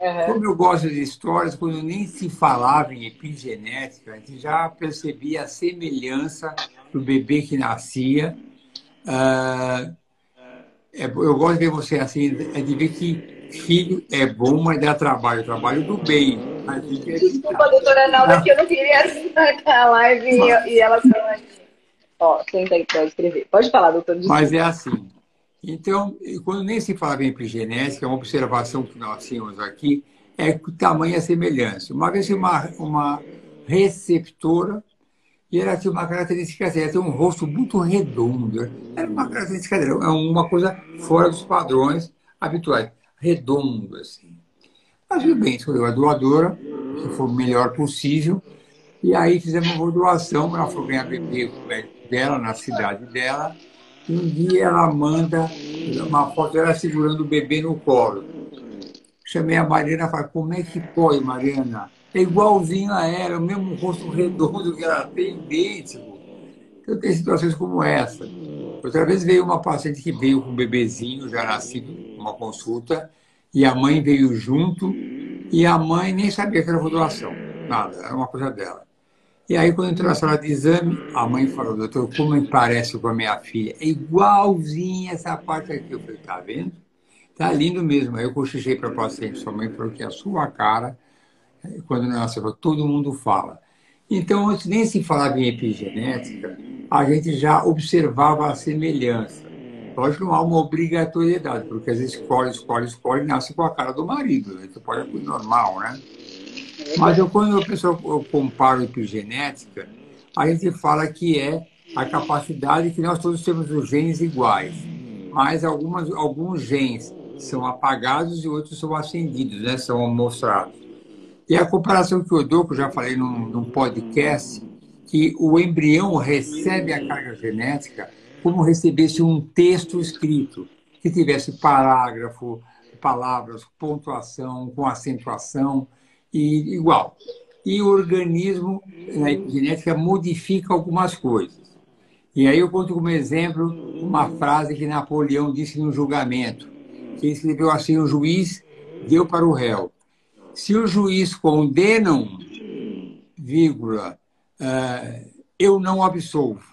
Uhum. Como eu gosto de histórias, quando nem se falava em epigenética, a gente já percebia a semelhança do bebê que nascia. Uh, eu gosto de ver você assim, é de ver que filho é bom, mas dá trabalho, trabalho do bem. Desculpa, doutora Nalda, que eu não queria a live e, ela falou aqui. Ó, senta aí para escrever. Pode falar, doutor. Desculpa. Mas é assim. Então, quando nem se fala em epigenética, uma observação que nós tínhamos aqui é o tamanho e a semelhança. Uma vez uma, uma receptora e ela tinha uma característica ela tinha um rosto muito redondo. Era uma característica dela, é uma coisa fora dos padrões habituais. Redondo, assim. Mas tudo bem, escolheu a doadora, que for o melhor possível. E aí fizemos uma doação, ela foi ganhar bebê dela, na cidade dela. Um dia ela manda uma foto dela segurando o bebê no colo. Chamei a Mariana e falei, como é que pode, Mariana? É igualzinho a ela, o mesmo rosto redondo que ela tem, idêntico. Eu tenho situações como essa. Outra vez veio uma paciente que veio com um bebezinho já nascido, uma consulta, e a mãe veio junto, e a mãe nem sabia que era doação, nada, era uma coisa dela. E aí, quando entrou na sala de exame, a mãe falou, doutor, como me parece com a minha filha? É igualzinha essa parte aqui. Eu falei, tá vendo? Tá lindo mesmo. Aí eu cochichei para a paciente, sua mãe falou que a sua cara, quando nasceu, todo mundo fala. Então, antes nem se falava em epigenética, a gente já observava a semelhança. Lógico, não há uma obrigatoriedade, porque às vezes escolhe, escolhe, escolhe, nasce com a cara do marido. Né? Isso pode ser normal, né? Mas eu, quando a pessoa eu comparo epigenética, a gente fala que é a capacidade que nós todos temos os genes iguais, mas algumas, alguns genes são apagados e outros são acendidos, né? são mostrados. E a comparação que eu dou, que eu já falei num, num podcast, que o embrião recebe a carga genética como recebesse um texto escrito, que tivesse parágrafo, palavras, pontuação, com acentuação, e igual. E o organismo, na epigenética, modifica algumas coisas. E aí eu conto como exemplo uma frase que Napoleão disse no julgamento, que escreveu assim, o juiz deu para o réu. Se o juiz condena, vírgula, uh, eu não absolvo.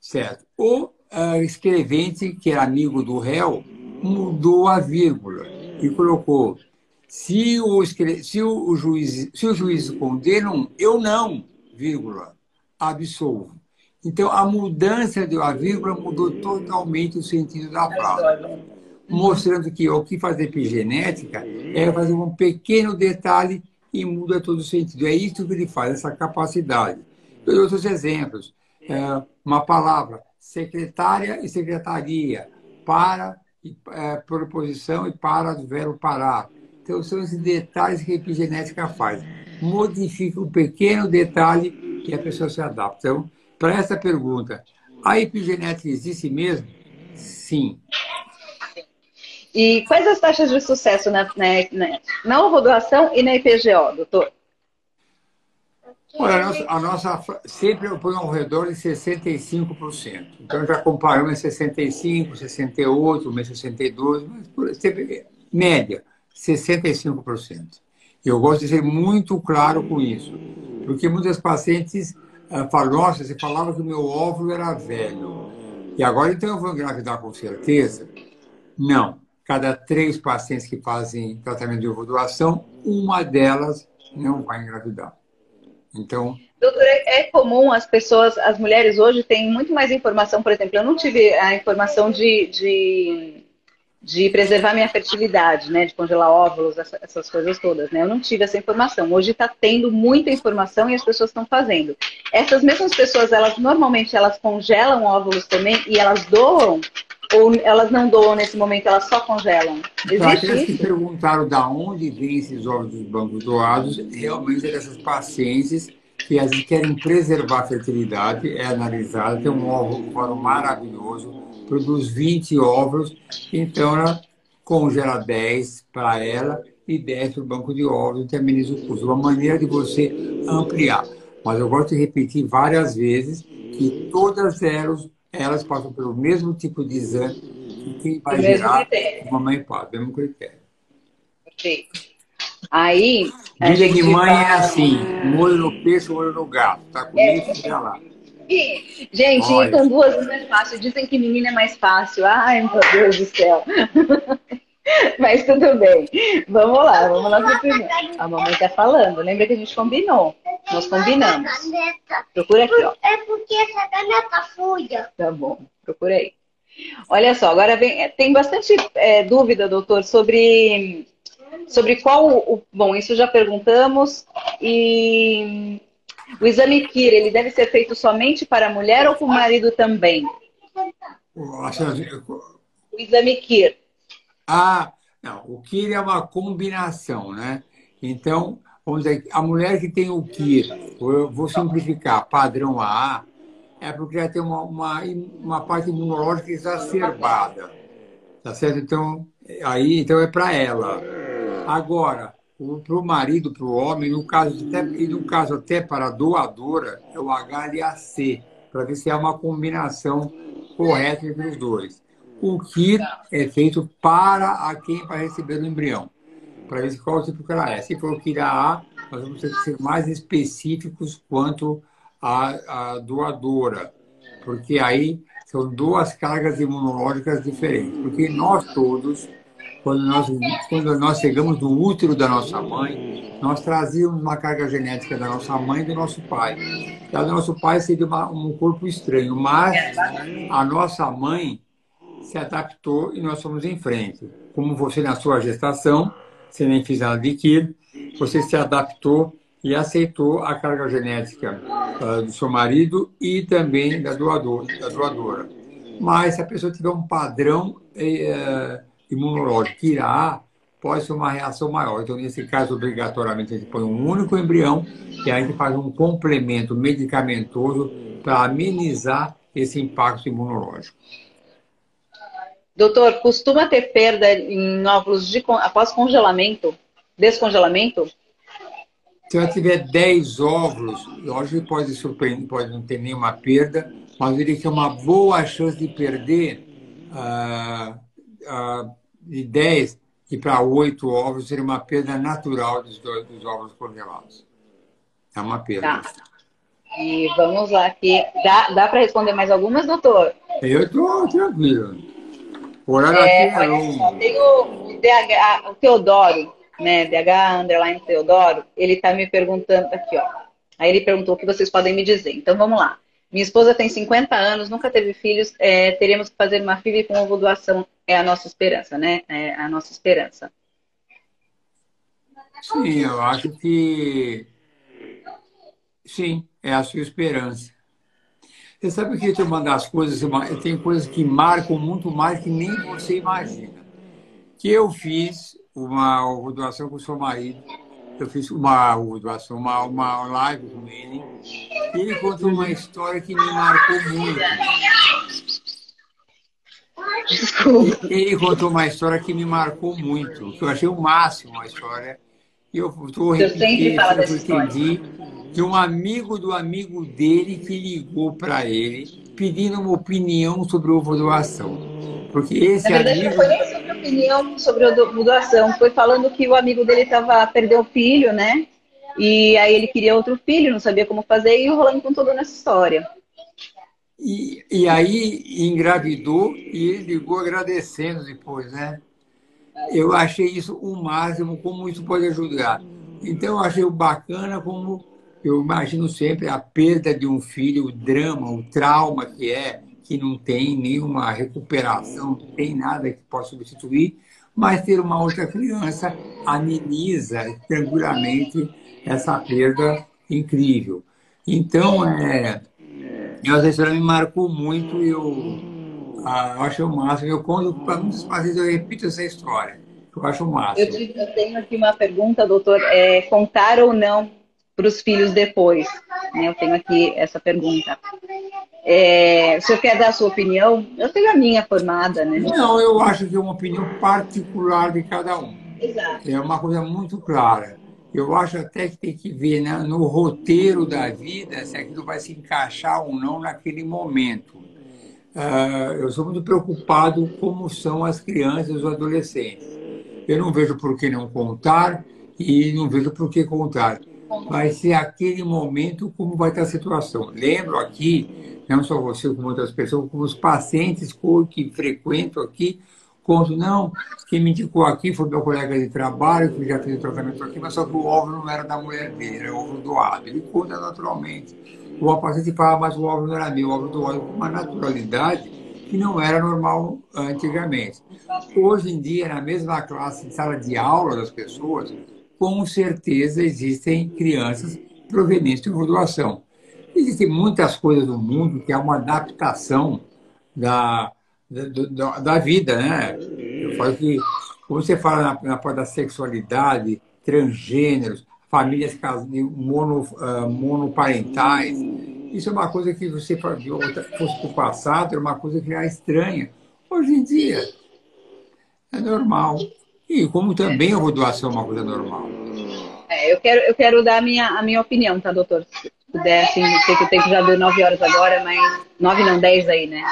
Certo? O uh, escrevente, que era amigo do réu, mudou a vírgula e colocou se o, se o, juiz, se o juiz condenam, eu não, vírgula, absolvo. Então, a mudança da vírgula mudou totalmente o sentido da frase. Mostrando que o que fazer epigenética é fazer um pequeno detalhe e muda todo o sentido. É isso que ele faz, essa capacidade. Eu dou outros exemplos. É, uma palavra, secretária e secretaria, para, é, proposição e para do verbo parar então, são esses detalhes que a epigenética faz. Modifica um pequeno detalhe que a pessoa se adapta. Então, para essa pergunta, a epigenética existe mesmo? Sim. E quais as taxas de sucesso na, na, na e na IPGO, doutor? Olha, a nossa, a nossa sempre ponho ao redor de 65%. Então já comparamos 65, 68, 62, mas sempre média. 65%. Eu gosto de ser muito claro com isso, porque muitas pacientes uh, falam, nossa, você falava que o meu óvulo era velho, e agora então eu vou engravidar com certeza? Não. Cada três pacientes que fazem tratamento de ovulação, uma delas não vai engravidar. Então, Doutor, é comum as pessoas, as mulheres hoje têm muito mais informação, por exemplo, eu não tive a informação de, de de preservar minha fertilidade, né, de congelar óvulos, essas coisas todas, né? Eu não tive essa informação. Hoje está tendo muita informação e as pessoas estão fazendo. Essas mesmas pessoas, elas normalmente elas congelam óvulos também e elas doam ou elas não doam nesse momento, elas só congelam? Existe Para que perguntaram da onde vêm esses óvulos dos bancos doados, realmente é dessas pacientes que às vezes querem preservar a fertilidade, é analisada, tem um óvulo maravilhoso, produz 20 óvulos, então ela congela 10 para ela e 10 para o banco de óvulos e ameniza o custo. Uma maneira de você ampliar. Mas eu gosto de repetir várias vezes que todas elas, elas passam pelo mesmo tipo de exame que quem vai o gerar mamãe e pai, mesmo critério. Ok. Aí. Dizem que mãe vai... é assim: molho no peixe, molho no gato. Tá com é. isso, já lá. Gente, Olha. com duas não é fácil. Dizem que menina é mais fácil. Ai, meu Deus do céu. Mas tudo bem. Vamos lá, vamos lá A mamãe tá falando. Lembra que a gente combinou? Nós combinamos. Procura aqui, ó. É porque essa caneta fuja. Tá bom, procura aí. Olha só, agora vem, tem bastante é, dúvida, doutor, sobre, sobre qual o. Bom, isso já perguntamos. E o exame KIR, ele deve ser feito somente para a mulher ou para o marido também? O exame KIR. Ah, não. O KIR é uma combinação, né? Então, vamos dizer, a mulher que tem o que, eu vou simplificar, padrão AA, é porque ela tem uma, uma, uma parte imunológica exacerbada. Tá certo? Então, aí então é para ela. Agora, para o marido, para o homem, no caso, até, e no caso até para a doadora, é o HLA-C, para ver se há uma combinação correta entre os dois. O que é feito para a quem vai receber o embrião, para ver qual tipo que ela é. Se for KIRA A, nós vamos ter que ser mais específicos quanto à, à doadora, porque aí são duas cargas imunológicas diferentes. Porque nós todos quando nós, quando nós chegamos no útero da nossa mãe, nós trazíamos uma carga genética da nossa mãe e do nosso pai. A do nosso pai seria uma, um corpo estranho, mas a nossa mãe se adaptou e nós fomos em frente. Como você na sua gestação, você nem fez nada de quilo, você se adaptou e aceitou a carga genética uh, do seu marido e também da, doador, da doadora. Mas se a pessoa tiver um padrão... Uh, imunológico irá, pode ser uma reação maior. Então, nesse caso, obrigatoriamente, a gente põe um único embrião e a gente faz um complemento medicamentoso para amenizar esse impacto imunológico. Doutor, costuma ter perda em óvulos de, após congelamento, descongelamento? Se eu tiver 10 óvulos, lógico que pode, surpreender, pode não ter nenhuma perda, mas diria que é uma boa chance de perder uh, uh, de 10 e para 8 ovos seria uma perda natural dos, dois, dos ovos congelados. É uma perda. Tá. E vamos lá aqui. Dá, dá para responder mais algumas, doutor? Eu estou tranquilo. O horário é, aqui é longo. Tem o, DH, o Teodoro, né? DH underline Teodoro, ele está me perguntando aqui, ó. Aí ele perguntou o que vocês podem me dizer. Então vamos lá. Minha esposa tem 50 anos, nunca teve filhos, é, teríamos que fazer uma filha com ovo doação é a nossa esperança, né? É a nossa esperança. Sim, eu acho que sim, é a sua esperança. Você sabe que tem uma das coisas, tem coisas que marcam muito mais que nem você imagina. Que eu fiz uma doação com o seu marido, eu fiz uma uma, uma live com ele, e ele contou uma história que me marcou muito. Desculpa. Ele contou uma história que me marcou muito, que eu achei o máximo a história. E eu estou repetindo, eu entendi, de um amigo do amigo dele que ligou para ele pedindo uma opinião sobre ovo doação. Porque esse Na verdade, amigo... não foi nem opinião sobre o doação, foi falando que o amigo dele estava perdeu o filho, né? E aí ele queria outro filho, não sabia como fazer, e rolando com toda nessa história. E, e aí engravidou e ligou agradecendo depois, né? Eu achei isso o máximo, como isso pode ajudar. Então, eu achei bacana como eu imagino sempre a perda de um filho, o drama, o trauma que é, que não tem nenhuma recuperação, não tem nada que possa substituir, mas ter uma outra criança ameniza tranquilamente essa perda incrível. Então, é, essa história me marcou muito e eu, ah, eu acho o máximo. Eu conto, às vezes eu repito essa história. Eu acho o máximo. Eu tenho aqui uma pergunta, doutor. É, contar ou não para os filhos depois? Né? Eu tenho aqui essa pergunta. É, o senhor quer dar a sua opinião? Eu tenho a minha formada, né? Não, eu acho que é uma opinião particular de cada um. Exato. É uma coisa muito clara. Eu acho até que tem que ver né, no roteiro da vida se aquilo vai se encaixar ou não naquele momento. Uh, eu sou muito preocupado como são as crianças e os adolescentes. Eu não vejo por que não contar e não vejo por que contar. Vai ser aquele momento como vai estar a situação. Lembro aqui, não só você como outras pessoas, como os pacientes que frequentam aqui, conto, não, quem me indicou aqui foi meu colega de trabalho, que já fez tratamento aqui, mas só que o óvulo não era da mulher dele, era óvulo doado. Ele conta naturalmente. O paciente fala, mas o óvulo não era meu, o óvulo doado com uma naturalidade que não era normal antigamente. Hoje em dia, na mesma classe de sala de aula das pessoas, com certeza existem crianças provenientes de doação. Existem muitas coisas no mundo que é uma adaptação da, da, da vida, né? Eu falo que, como você fala na, na parte da sexualidade, transgêneros, famílias mono, uh, monoparentais. Isso é uma coisa que você fosse para o passado, era uma coisa que era estranha. Hoje em dia, é normal. E como também a doação é uma coisa normal. É, eu, quero, eu quero dar a minha, a minha opinião, tá, doutor? Se puder, assim, sei que o tempo já deu nove horas agora, mas nove não, dez aí, né?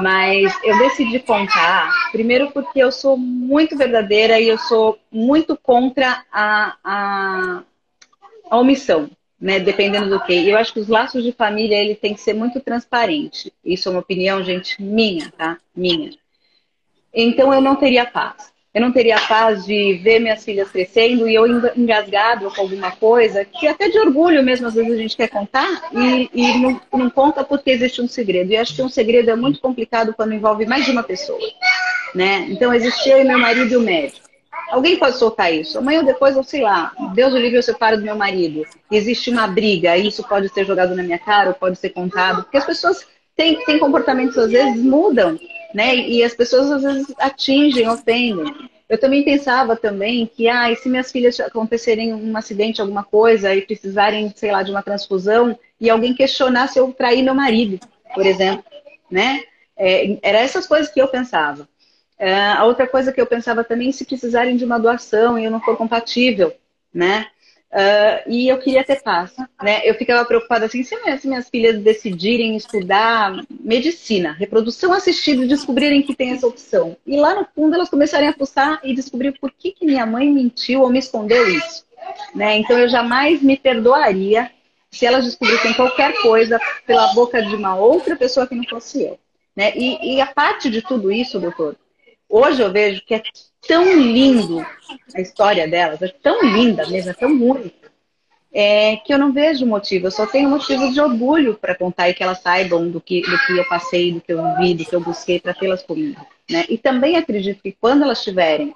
Mas eu decidi contar, primeiro porque eu sou muito verdadeira e eu sou muito contra a, a, a omissão, né? Dependendo do que. Eu acho que os laços de família ele tem que ser muito transparente. Isso é uma opinião, gente, minha, tá? Minha. Então eu não teria paz. Eu não teria paz de ver minhas filhas crescendo e eu engasgado com alguma coisa, que até de orgulho mesmo às vezes a gente quer contar e, e não, não, conta porque existe um segredo. E acho que um segredo é muito complicado quando envolve mais de uma pessoa. Né? Então existia eu meu marido e o médico. Alguém pode soltar isso. Amanhã ou depois, eu sei lá, Deus o livre, eu separo do meu marido. Existe uma briga, isso pode ser jogado na minha cara ou pode ser contado. Porque as pessoas têm, têm comportamentos, às vezes, mudam né? E as pessoas às vezes atingem, ofendem. Eu também pensava também que, ah, e se minhas filhas acontecerem um acidente, alguma coisa, e precisarem, sei lá, de uma transfusão, e alguém questionar se eu traí meu marido, por exemplo, né? É, era essas coisas que eu pensava. É, a outra coisa que eu pensava também, se precisarem de uma doação e eu não for compatível, né? Uh, e eu queria ter paz, né? Eu ficava preocupada assim, se minhas, se minhas filhas decidirem estudar medicina, reprodução assistida, descobrirem que tem essa opção. E lá no fundo elas começarem a fuçar e descobrir por que, que minha mãe mentiu ou me escondeu isso. Né? Então eu jamais me perdoaria se elas descobrissem qualquer coisa pela boca de uma outra pessoa que não fosse eu. Né? E, e a parte de tudo isso, doutor, hoje eu vejo que é tão lindo a história delas, é tão linda mesmo, é tão única, é, que eu não vejo motivo, eu só tenho motivo de orgulho para contar e que elas saibam do que, do que eu passei, do que eu vi, do que eu busquei para tê-las comigo. Né? E também acredito que quando elas tiverem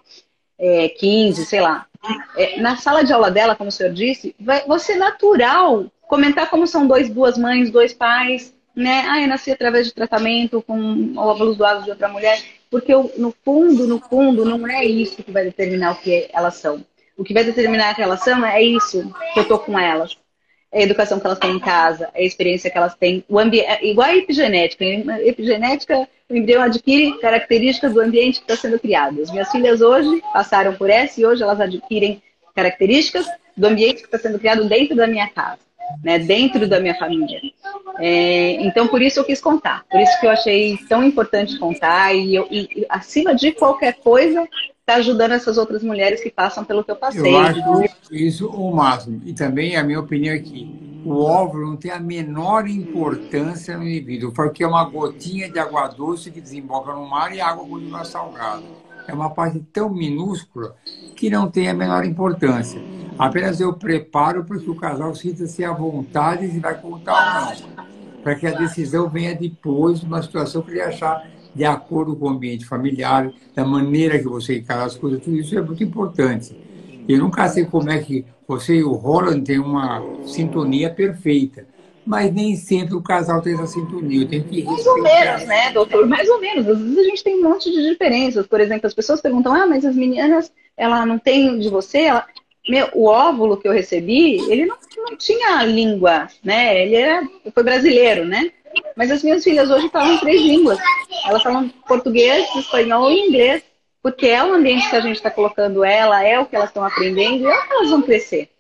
é, 15, sei lá, é, na sala de aula dela, como o senhor disse, vai, vai ser natural comentar como são dois, duas mães, dois pais, né? Ah, eu nasci através de tratamento com óvulos doados de outra mulher. Porque no fundo, no fundo, não é isso que vai determinar o que elas são. O que vai determinar a relação é isso que eu tô com elas. É a educação que elas têm em casa, é a experiência que elas têm, o é igual a epigenética. A epigenética, o embrião adquire características do ambiente que está sendo criado. As minhas filhas hoje passaram por essa e hoje elas adquirem características do ambiente que está sendo criado dentro da minha casa né, dentro da minha família. É, então, por isso eu quis contar. Por isso que eu achei tão importante contar. E, eu, e acima de qualquer coisa, está ajudando essas outras mulheres que passam pelo que eu passei. Eu acho isso o máximo. E também a minha opinião é que o óvulo não tem a menor importância no indivíduo, porque é uma gotinha de água doce que desemboca no mar e a água continua salgada. É uma parte tão minúscula que não tem a menor importância. Apenas eu preparo para que o casal sinta-se à vontade se vai contar ou não. Para que a decisão venha depois, numa situação que ele achar de acordo com o ambiente familiar, da maneira que você encara as coisas, tudo isso é muito importante. Eu nunca sei como é que você e o Roland têm uma sintonia perfeita. Mas nem sempre o casal tem essa sintonia. Tem que Mais ou menos, né, doutor? Mais ou menos. Às vezes a gente tem um monte de diferenças. Por exemplo, as pessoas perguntam: ah, mas as meninas, ela não tem de você? Ela meu, o óvulo que eu recebi, ele não, não tinha língua, né? Ele era, foi brasileiro, né? Mas as minhas filhas hoje falam três línguas. Elas falam português, espanhol e inglês. Porque é o ambiente que a gente está colocando ela, é o que elas estão aprendendo e é o que elas vão crescer.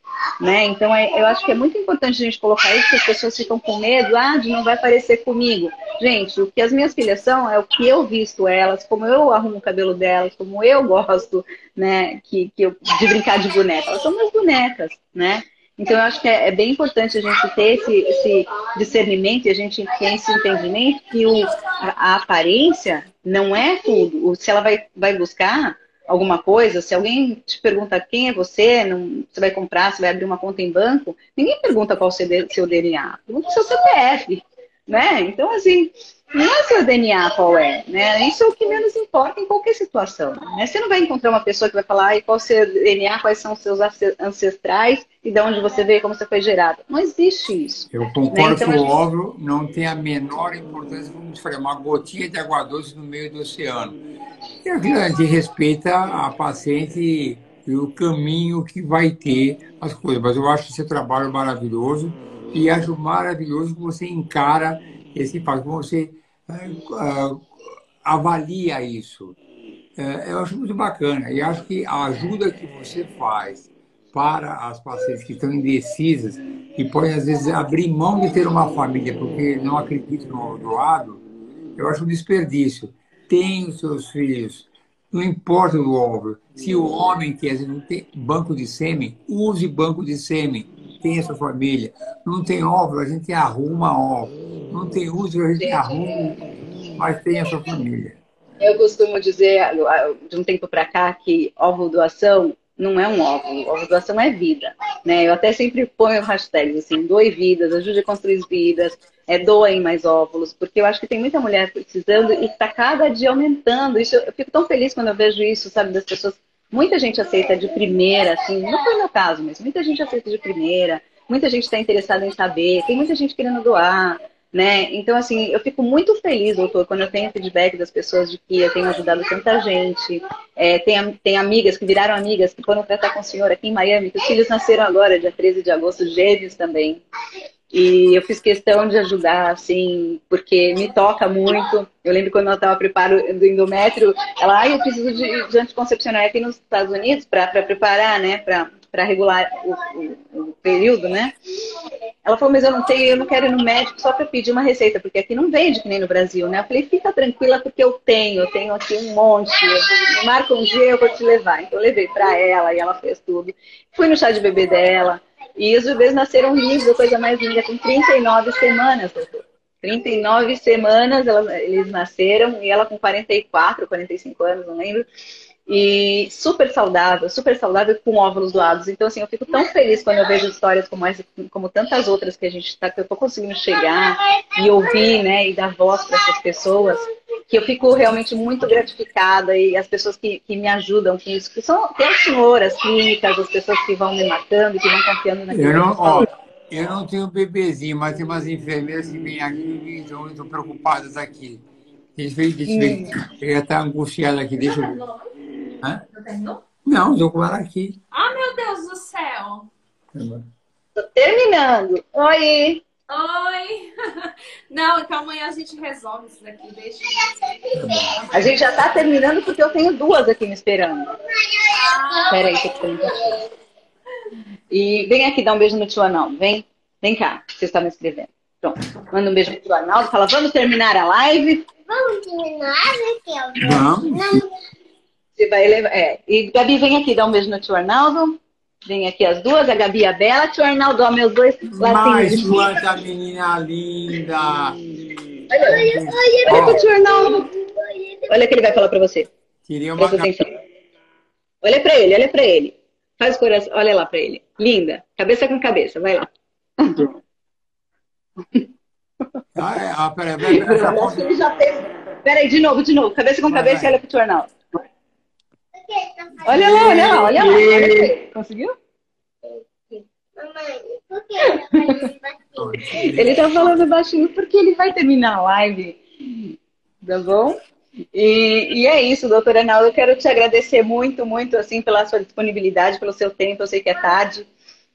Né? Então, é, eu acho que é muito importante a gente colocar isso, que as pessoas ficam com medo, ah, de não vai parecer comigo. Gente, o que as minhas filhas são é o que eu visto elas, como eu arrumo o cabelo delas, como eu gosto, né, que, que eu, de brincar de boneca. Elas são minhas bonecas, né? Então, eu acho que é, é, bem importante a gente ter esse, esse discernimento e a gente ter esse entendimento que o, a, a aparência não é tudo. Se ela vai, vai buscar alguma coisa, se alguém te pergunta quem é você, não, você vai comprar, você vai abrir uma conta em banco, ninguém pergunta qual o seu DNA, pergunta o seu CPF, né? Então, assim, não é seu DNA qual é, né? Isso é o que menos importa em qualquer situação. Né? Você não vai encontrar uma pessoa que vai falar qual é o seu DNA, quais são os seus ancestrais e de onde você veio, como você foi gerado. Não existe isso. Eu concordo né? então, que o óvulo não tem a menor importância, te falei, uma gotinha de água doce no meio do oceano. E a gente respeita a paciente e o caminho que vai ter as coisas. Mas eu acho esse trabalho maravilhoso e acho maravilhoso que você encara esse impacto, que você avalia isso. Uh, eu acho muito bacana e acho que a ajuda que você faz para as pacientes que estão indecisas e podem, às vezes, abrir mão de ter uma família porque não acreditam no doado, eu acho um desperdício. Tem os seus filhos, não importa o óvulo. Se o homem quer não tem banco de sêmen, use banco de sêmen. Tem essa família. Não tem óvulo, a gente arruma óvulo. Não tem útero, a gente arruma, mas tem essa família. Eu costumo dizer, de um tempo para cá, que óvulo doação não é um óvulo, a doação é vida. Né? Eu até sempre ponho hashtags assim, doe vidas, ajude a construir vidas, é, doem mais óvulos, porque eu acho que tem muita mulher precisando e está cada dia aumentando. Isso, eu fico tão feliz quando eu vejo isso, sabe, das pessoas. Muita gente aceita de primeira, assim, não foi meu caso, mas muita gente aceita de primeira, muita gente está interessada em saber, tem muita gente querendo doar. Né? Então, assim, eu fico muito feliz, doutor, quando eu tenho feedback das pessoas de que eu tenho ajudado tanta gente. É, tem, tem amigas que viraram amigas que foram tratar com o senhor aqui em Miami, que os filhos nasceram agora, dia 13 de agosto, gêmeos também. E eu fiz questão de ajudar, assim, porque me toca muito. Eu lembro quando ela estava preparando do endométrio, ela, ah, eu preciso de, de anticoncepcional aqui nos Estados Unidos para preparar, né, para regular o, o, o período, né? Ela falou, mas eu não tenho, eu não quero ir no médico só para pedir uma receita, porque aqui não vende que nem no Brasil, né? Eu falei, fica tranquila porque eu tenho, eu tenho aqui um monte. Marca um dia, eu vou te levar. Então eu levei para ela e ela fez tudo. Fui no chá de bebê dela. E os bebês nasceram lindos, a coisa mais linda, com 39 semanas, doutor. 39 semanas eles nasceram e ela com 44, 45 anos, não lembro. E super saudável, super saudável com óvulos doados. Então, assim, eu fico tão feliz quando eu vejo histórias como essa, como tantas outras que a gente tá, que eu tô conseguindo chegar e ouvir, né, e dar voz para essas pessoas, que eu fico realmente muito gratificada e as pessoas que, que me ajudam com isso, que são até as senhoras clínicas, as pessoas que vão me matando, que vão confiando naquilo eu não, ó, eu não tenho bebezinho, mas tem umas enfermeiras que vêm aqui e estão preocupadas aqui. Ver. Eu ia estar angustiada aqui, deixa eu ver. Hã? Não terminou? Não, estou com ela aqui. Ah, meu Deus do céu! Tô terminando. Oi! Oi! Não, então amanhã a gente resolve isso daqui. Deixa A gente já tá terminando porque eu tenho duas aqui me esperando. Ah. Peraí, que eu E vem aqui dar um beijo no tio Arnaldo. Vem, vem cá, você está me escrevendo. Pronto. Manda um beijo pro tio Arnaldo. Fala, vamos terminar a live? Vamos terminar, Raquel? Vamos. Você vai levar. É. E Gabi, vem aqui dar um beijo no tio Arnaldo. Vem aqui as duas, a Gabi e a Bela. Tio Arnaldo, ó, meus dois Mas quanta menina linda! Olha, olha, olha pro tio Arnaldo. Olha o que ele vai falar pra você. Queria uma... Olha pra ele, olha pra ele. Faz o coração, olha lá pra ele. Linda. Cabeça com cabeça, vai lá. Ah, é, ah, peraí, peraí, peraí. Peraí, de novo, de novo. Cabeça com cabeça e olha pro tio Arnaldo. Olha lá, olha lá, olha lá. Conseguiu? Mamãe, por que ele tá falando baixinho porque ele vai terminar a live. Tá bom? E, e, é isso, doutora Arnaldo. Eu quero te agradecer muito, muito, assim, pela sua disponibilidade, pelo seu tempo. Eu sei que é tarde,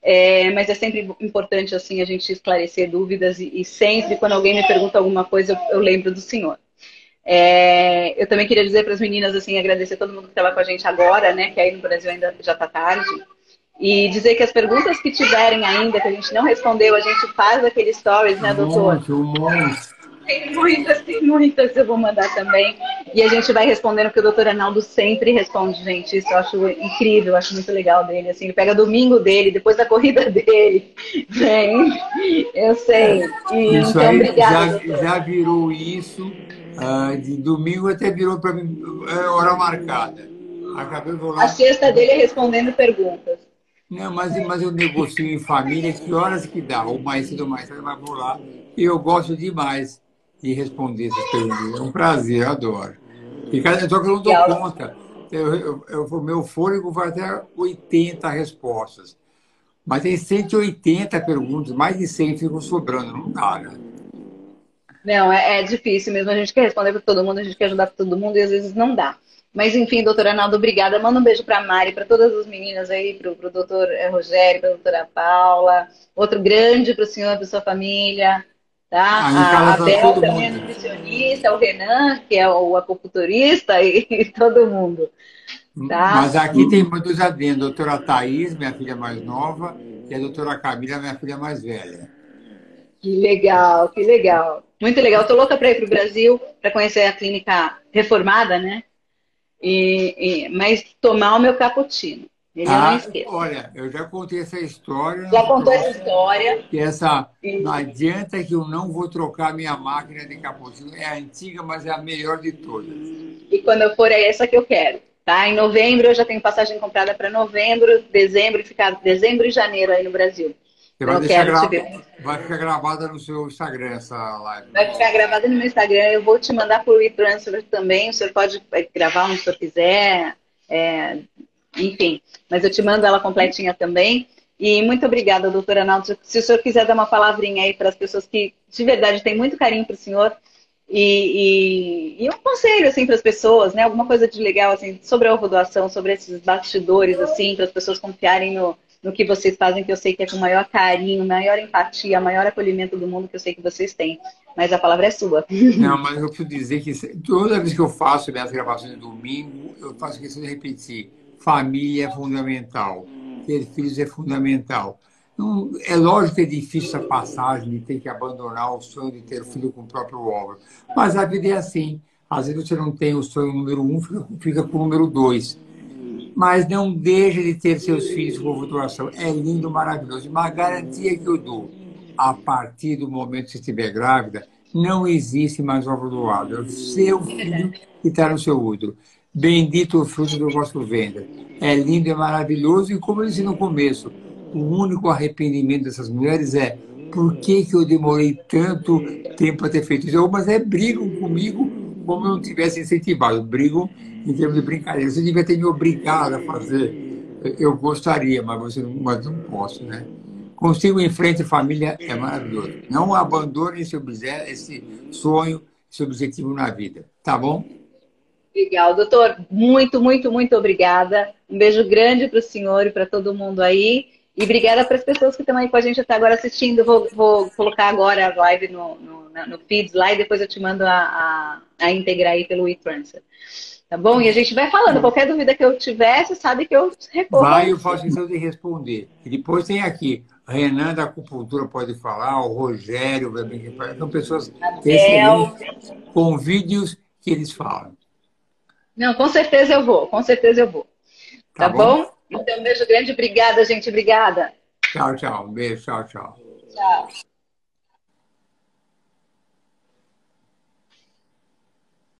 é, mas é sempre importante, assim, a gente esclarecer dúvidas. E, e sempre, quando alguém me pergunta alguma coisa, eu, eu lembro do senhor. É, eu também queria dizer para as meninas, assim, agradecer todo mundo que estava com a gente agora, né? Que aí no Brasil ainda já está tarde. E dizer que as perguntas que tiverem ainda, que a gente não respondeu, a gente faz aquele stories, né, doutor? Muito, muito. Tem muitas, tem muitas, eu vou mandar também. E a gente vai respondendo, porque o doutor Arnaldo sempre responde, gente. Isso eu acho incrível, eu acho muito legal dele. Assim, ele pega domingo dele, depois da corrida dele. Vem, eu sei. E, isso então, aí obrigada. Já, já virou isso ah, de domingo até virou para mim é, hora marcada. Acabei vou lá. A sexta dele é respondendo perguntas. Não, mas, mas eu negocio em família que horas que dá, ou mais cedo ou mais tarde, mas vou lá. E eu gosto demais de responder essas perguntas. É um prazer, eu adoro. E cada só que eu não dou conta. Eu, eu, eu, o meu fôlego vai até 80 respostas. Mas tem 180 perguntas, mais de 100 ficam sobrando, não dá, né? Não, é, é, difícil mesmo. A gente quer responder para todo mundo, a gente quer ajudar todo mundo e às vezes não dá. Mas enfim, doutor Arnaldo, obrigada. Manda um beijo para a Mari, para todas as meninas aí, para o doutor eh, Rogério, para a doutora Paula. Outro grande para o senhor, para sua família. Tá? Ah, a Bel também é nutricionista, o Renan, que é o acupunturista, e, e todo mundo. Tá? Mas aqui tem muitos adendos. A doutora Thais, minha filha mais nova, e a doutora Camila, minha filha mais velha. Que legal, que legal. Muito legal. Estou louca para ir para o Brasil, para conhecer a clínica reformada, né? E, e, mas tomar o meu cappuccino. Ele ah, eu olha, eu já contei essa história. Já contou essa história. Que essa, não adianta que eu não vou trocar minha máquina de cappuccino. É antiga, mas é a melhor de todas. E quando eu for, é essa que eu quero. Tá? Em novembro, eu já tenho passagem comprada para novembro, dezembro, ficar dezembro e janeiro aí no Brasil. Você vai, deixar gra... vai ficar gravada no seu Instagram essa live. Vai ficar gravada no meu Instagram. Eu vou te mandar por e-transfer também. O senhor pode gravar onde o senhor quiser. É... Enfim, mas eu te mando ela completinha também. E muito obrigada, doutora Arnaldo. Se o senhor quiser dar uma palavrinha aí para as pessoas que de verdade têm muito carinho para o senhor e, e, e, um conselho assim para as pessoas, né? Alguma coisa de legal assim sobre a doação, sobre esses bastidores assim, para as pessoas confiarem no, no que vocês fazem, que eu sei que é com maior carinho, maior empatia, maior acolhimento do mundo que eu sei que vocês têm. Mas a palavra é sua. Não, mas eu preciso dizer que toda vez que eu faço minhas gravações de domingo, eu faço questão de repetir: família é fundamental, ter filhos é fundamental. Não, é lógico que é difícil essa passagem de ter que abandonar o sonho de ter filho com o próprio óvulo, mas a vida é assim. Às vezes você não tem o sonho número um, fica, fica com o número dois mas não deixe de ter seus filhos com ovulação. É lindo, maravilhoso. Uma garantia que eu dou, a partir do momento que você estiver grávida, não existe mais óvulo doado. É o seu filho que está no seu útero. Bendito o fruto do vosso ventre. É lindo, é maravilhoso. E como eu disse no começo, o único arrependimento dessas mulheres é por que, que eu demorei tanto tempo para ter feito isso? Mas é brigam comigo como eu não tivesse incentivado. Brigam em termos de brincadeira. Você devia ter me obrigado a fazer. Eu gostaria, mas, você mas não posso, né? Consigo em frente, família é maravilhoso. Não abandone esse, esse sonho, esse objetivo na vida. Tá bom? Legal, doutor. Muito, muito, muito obrigada. Um beijo grande para o senhor e para todo mundo aí. E obrigada para as pessoas que estão aí com a gente até agora assistindo. Vou, vou colocar agora a live no, no, no feeds lá e depois eu te mando a, a, a integrar aí pelo e-transfer. Tá bom? E a gente vai falando. Qualquer dúvida que eu tiver, você sabe que eu recorro. Vai, eu faço questão de responder. E depois tem aqui, Renan da Acupuntura pode falar, o Rogério, são pessoas excelentes, com vídeos que eles falam. Não, com certeza eu vou, com certeza eu vou. Tá, tá bom? bom? Então, um beijo grande. Obrigada, gente. Obrigada. Tchau, tchau. Um beijo. Tchau, tchau. Tchau.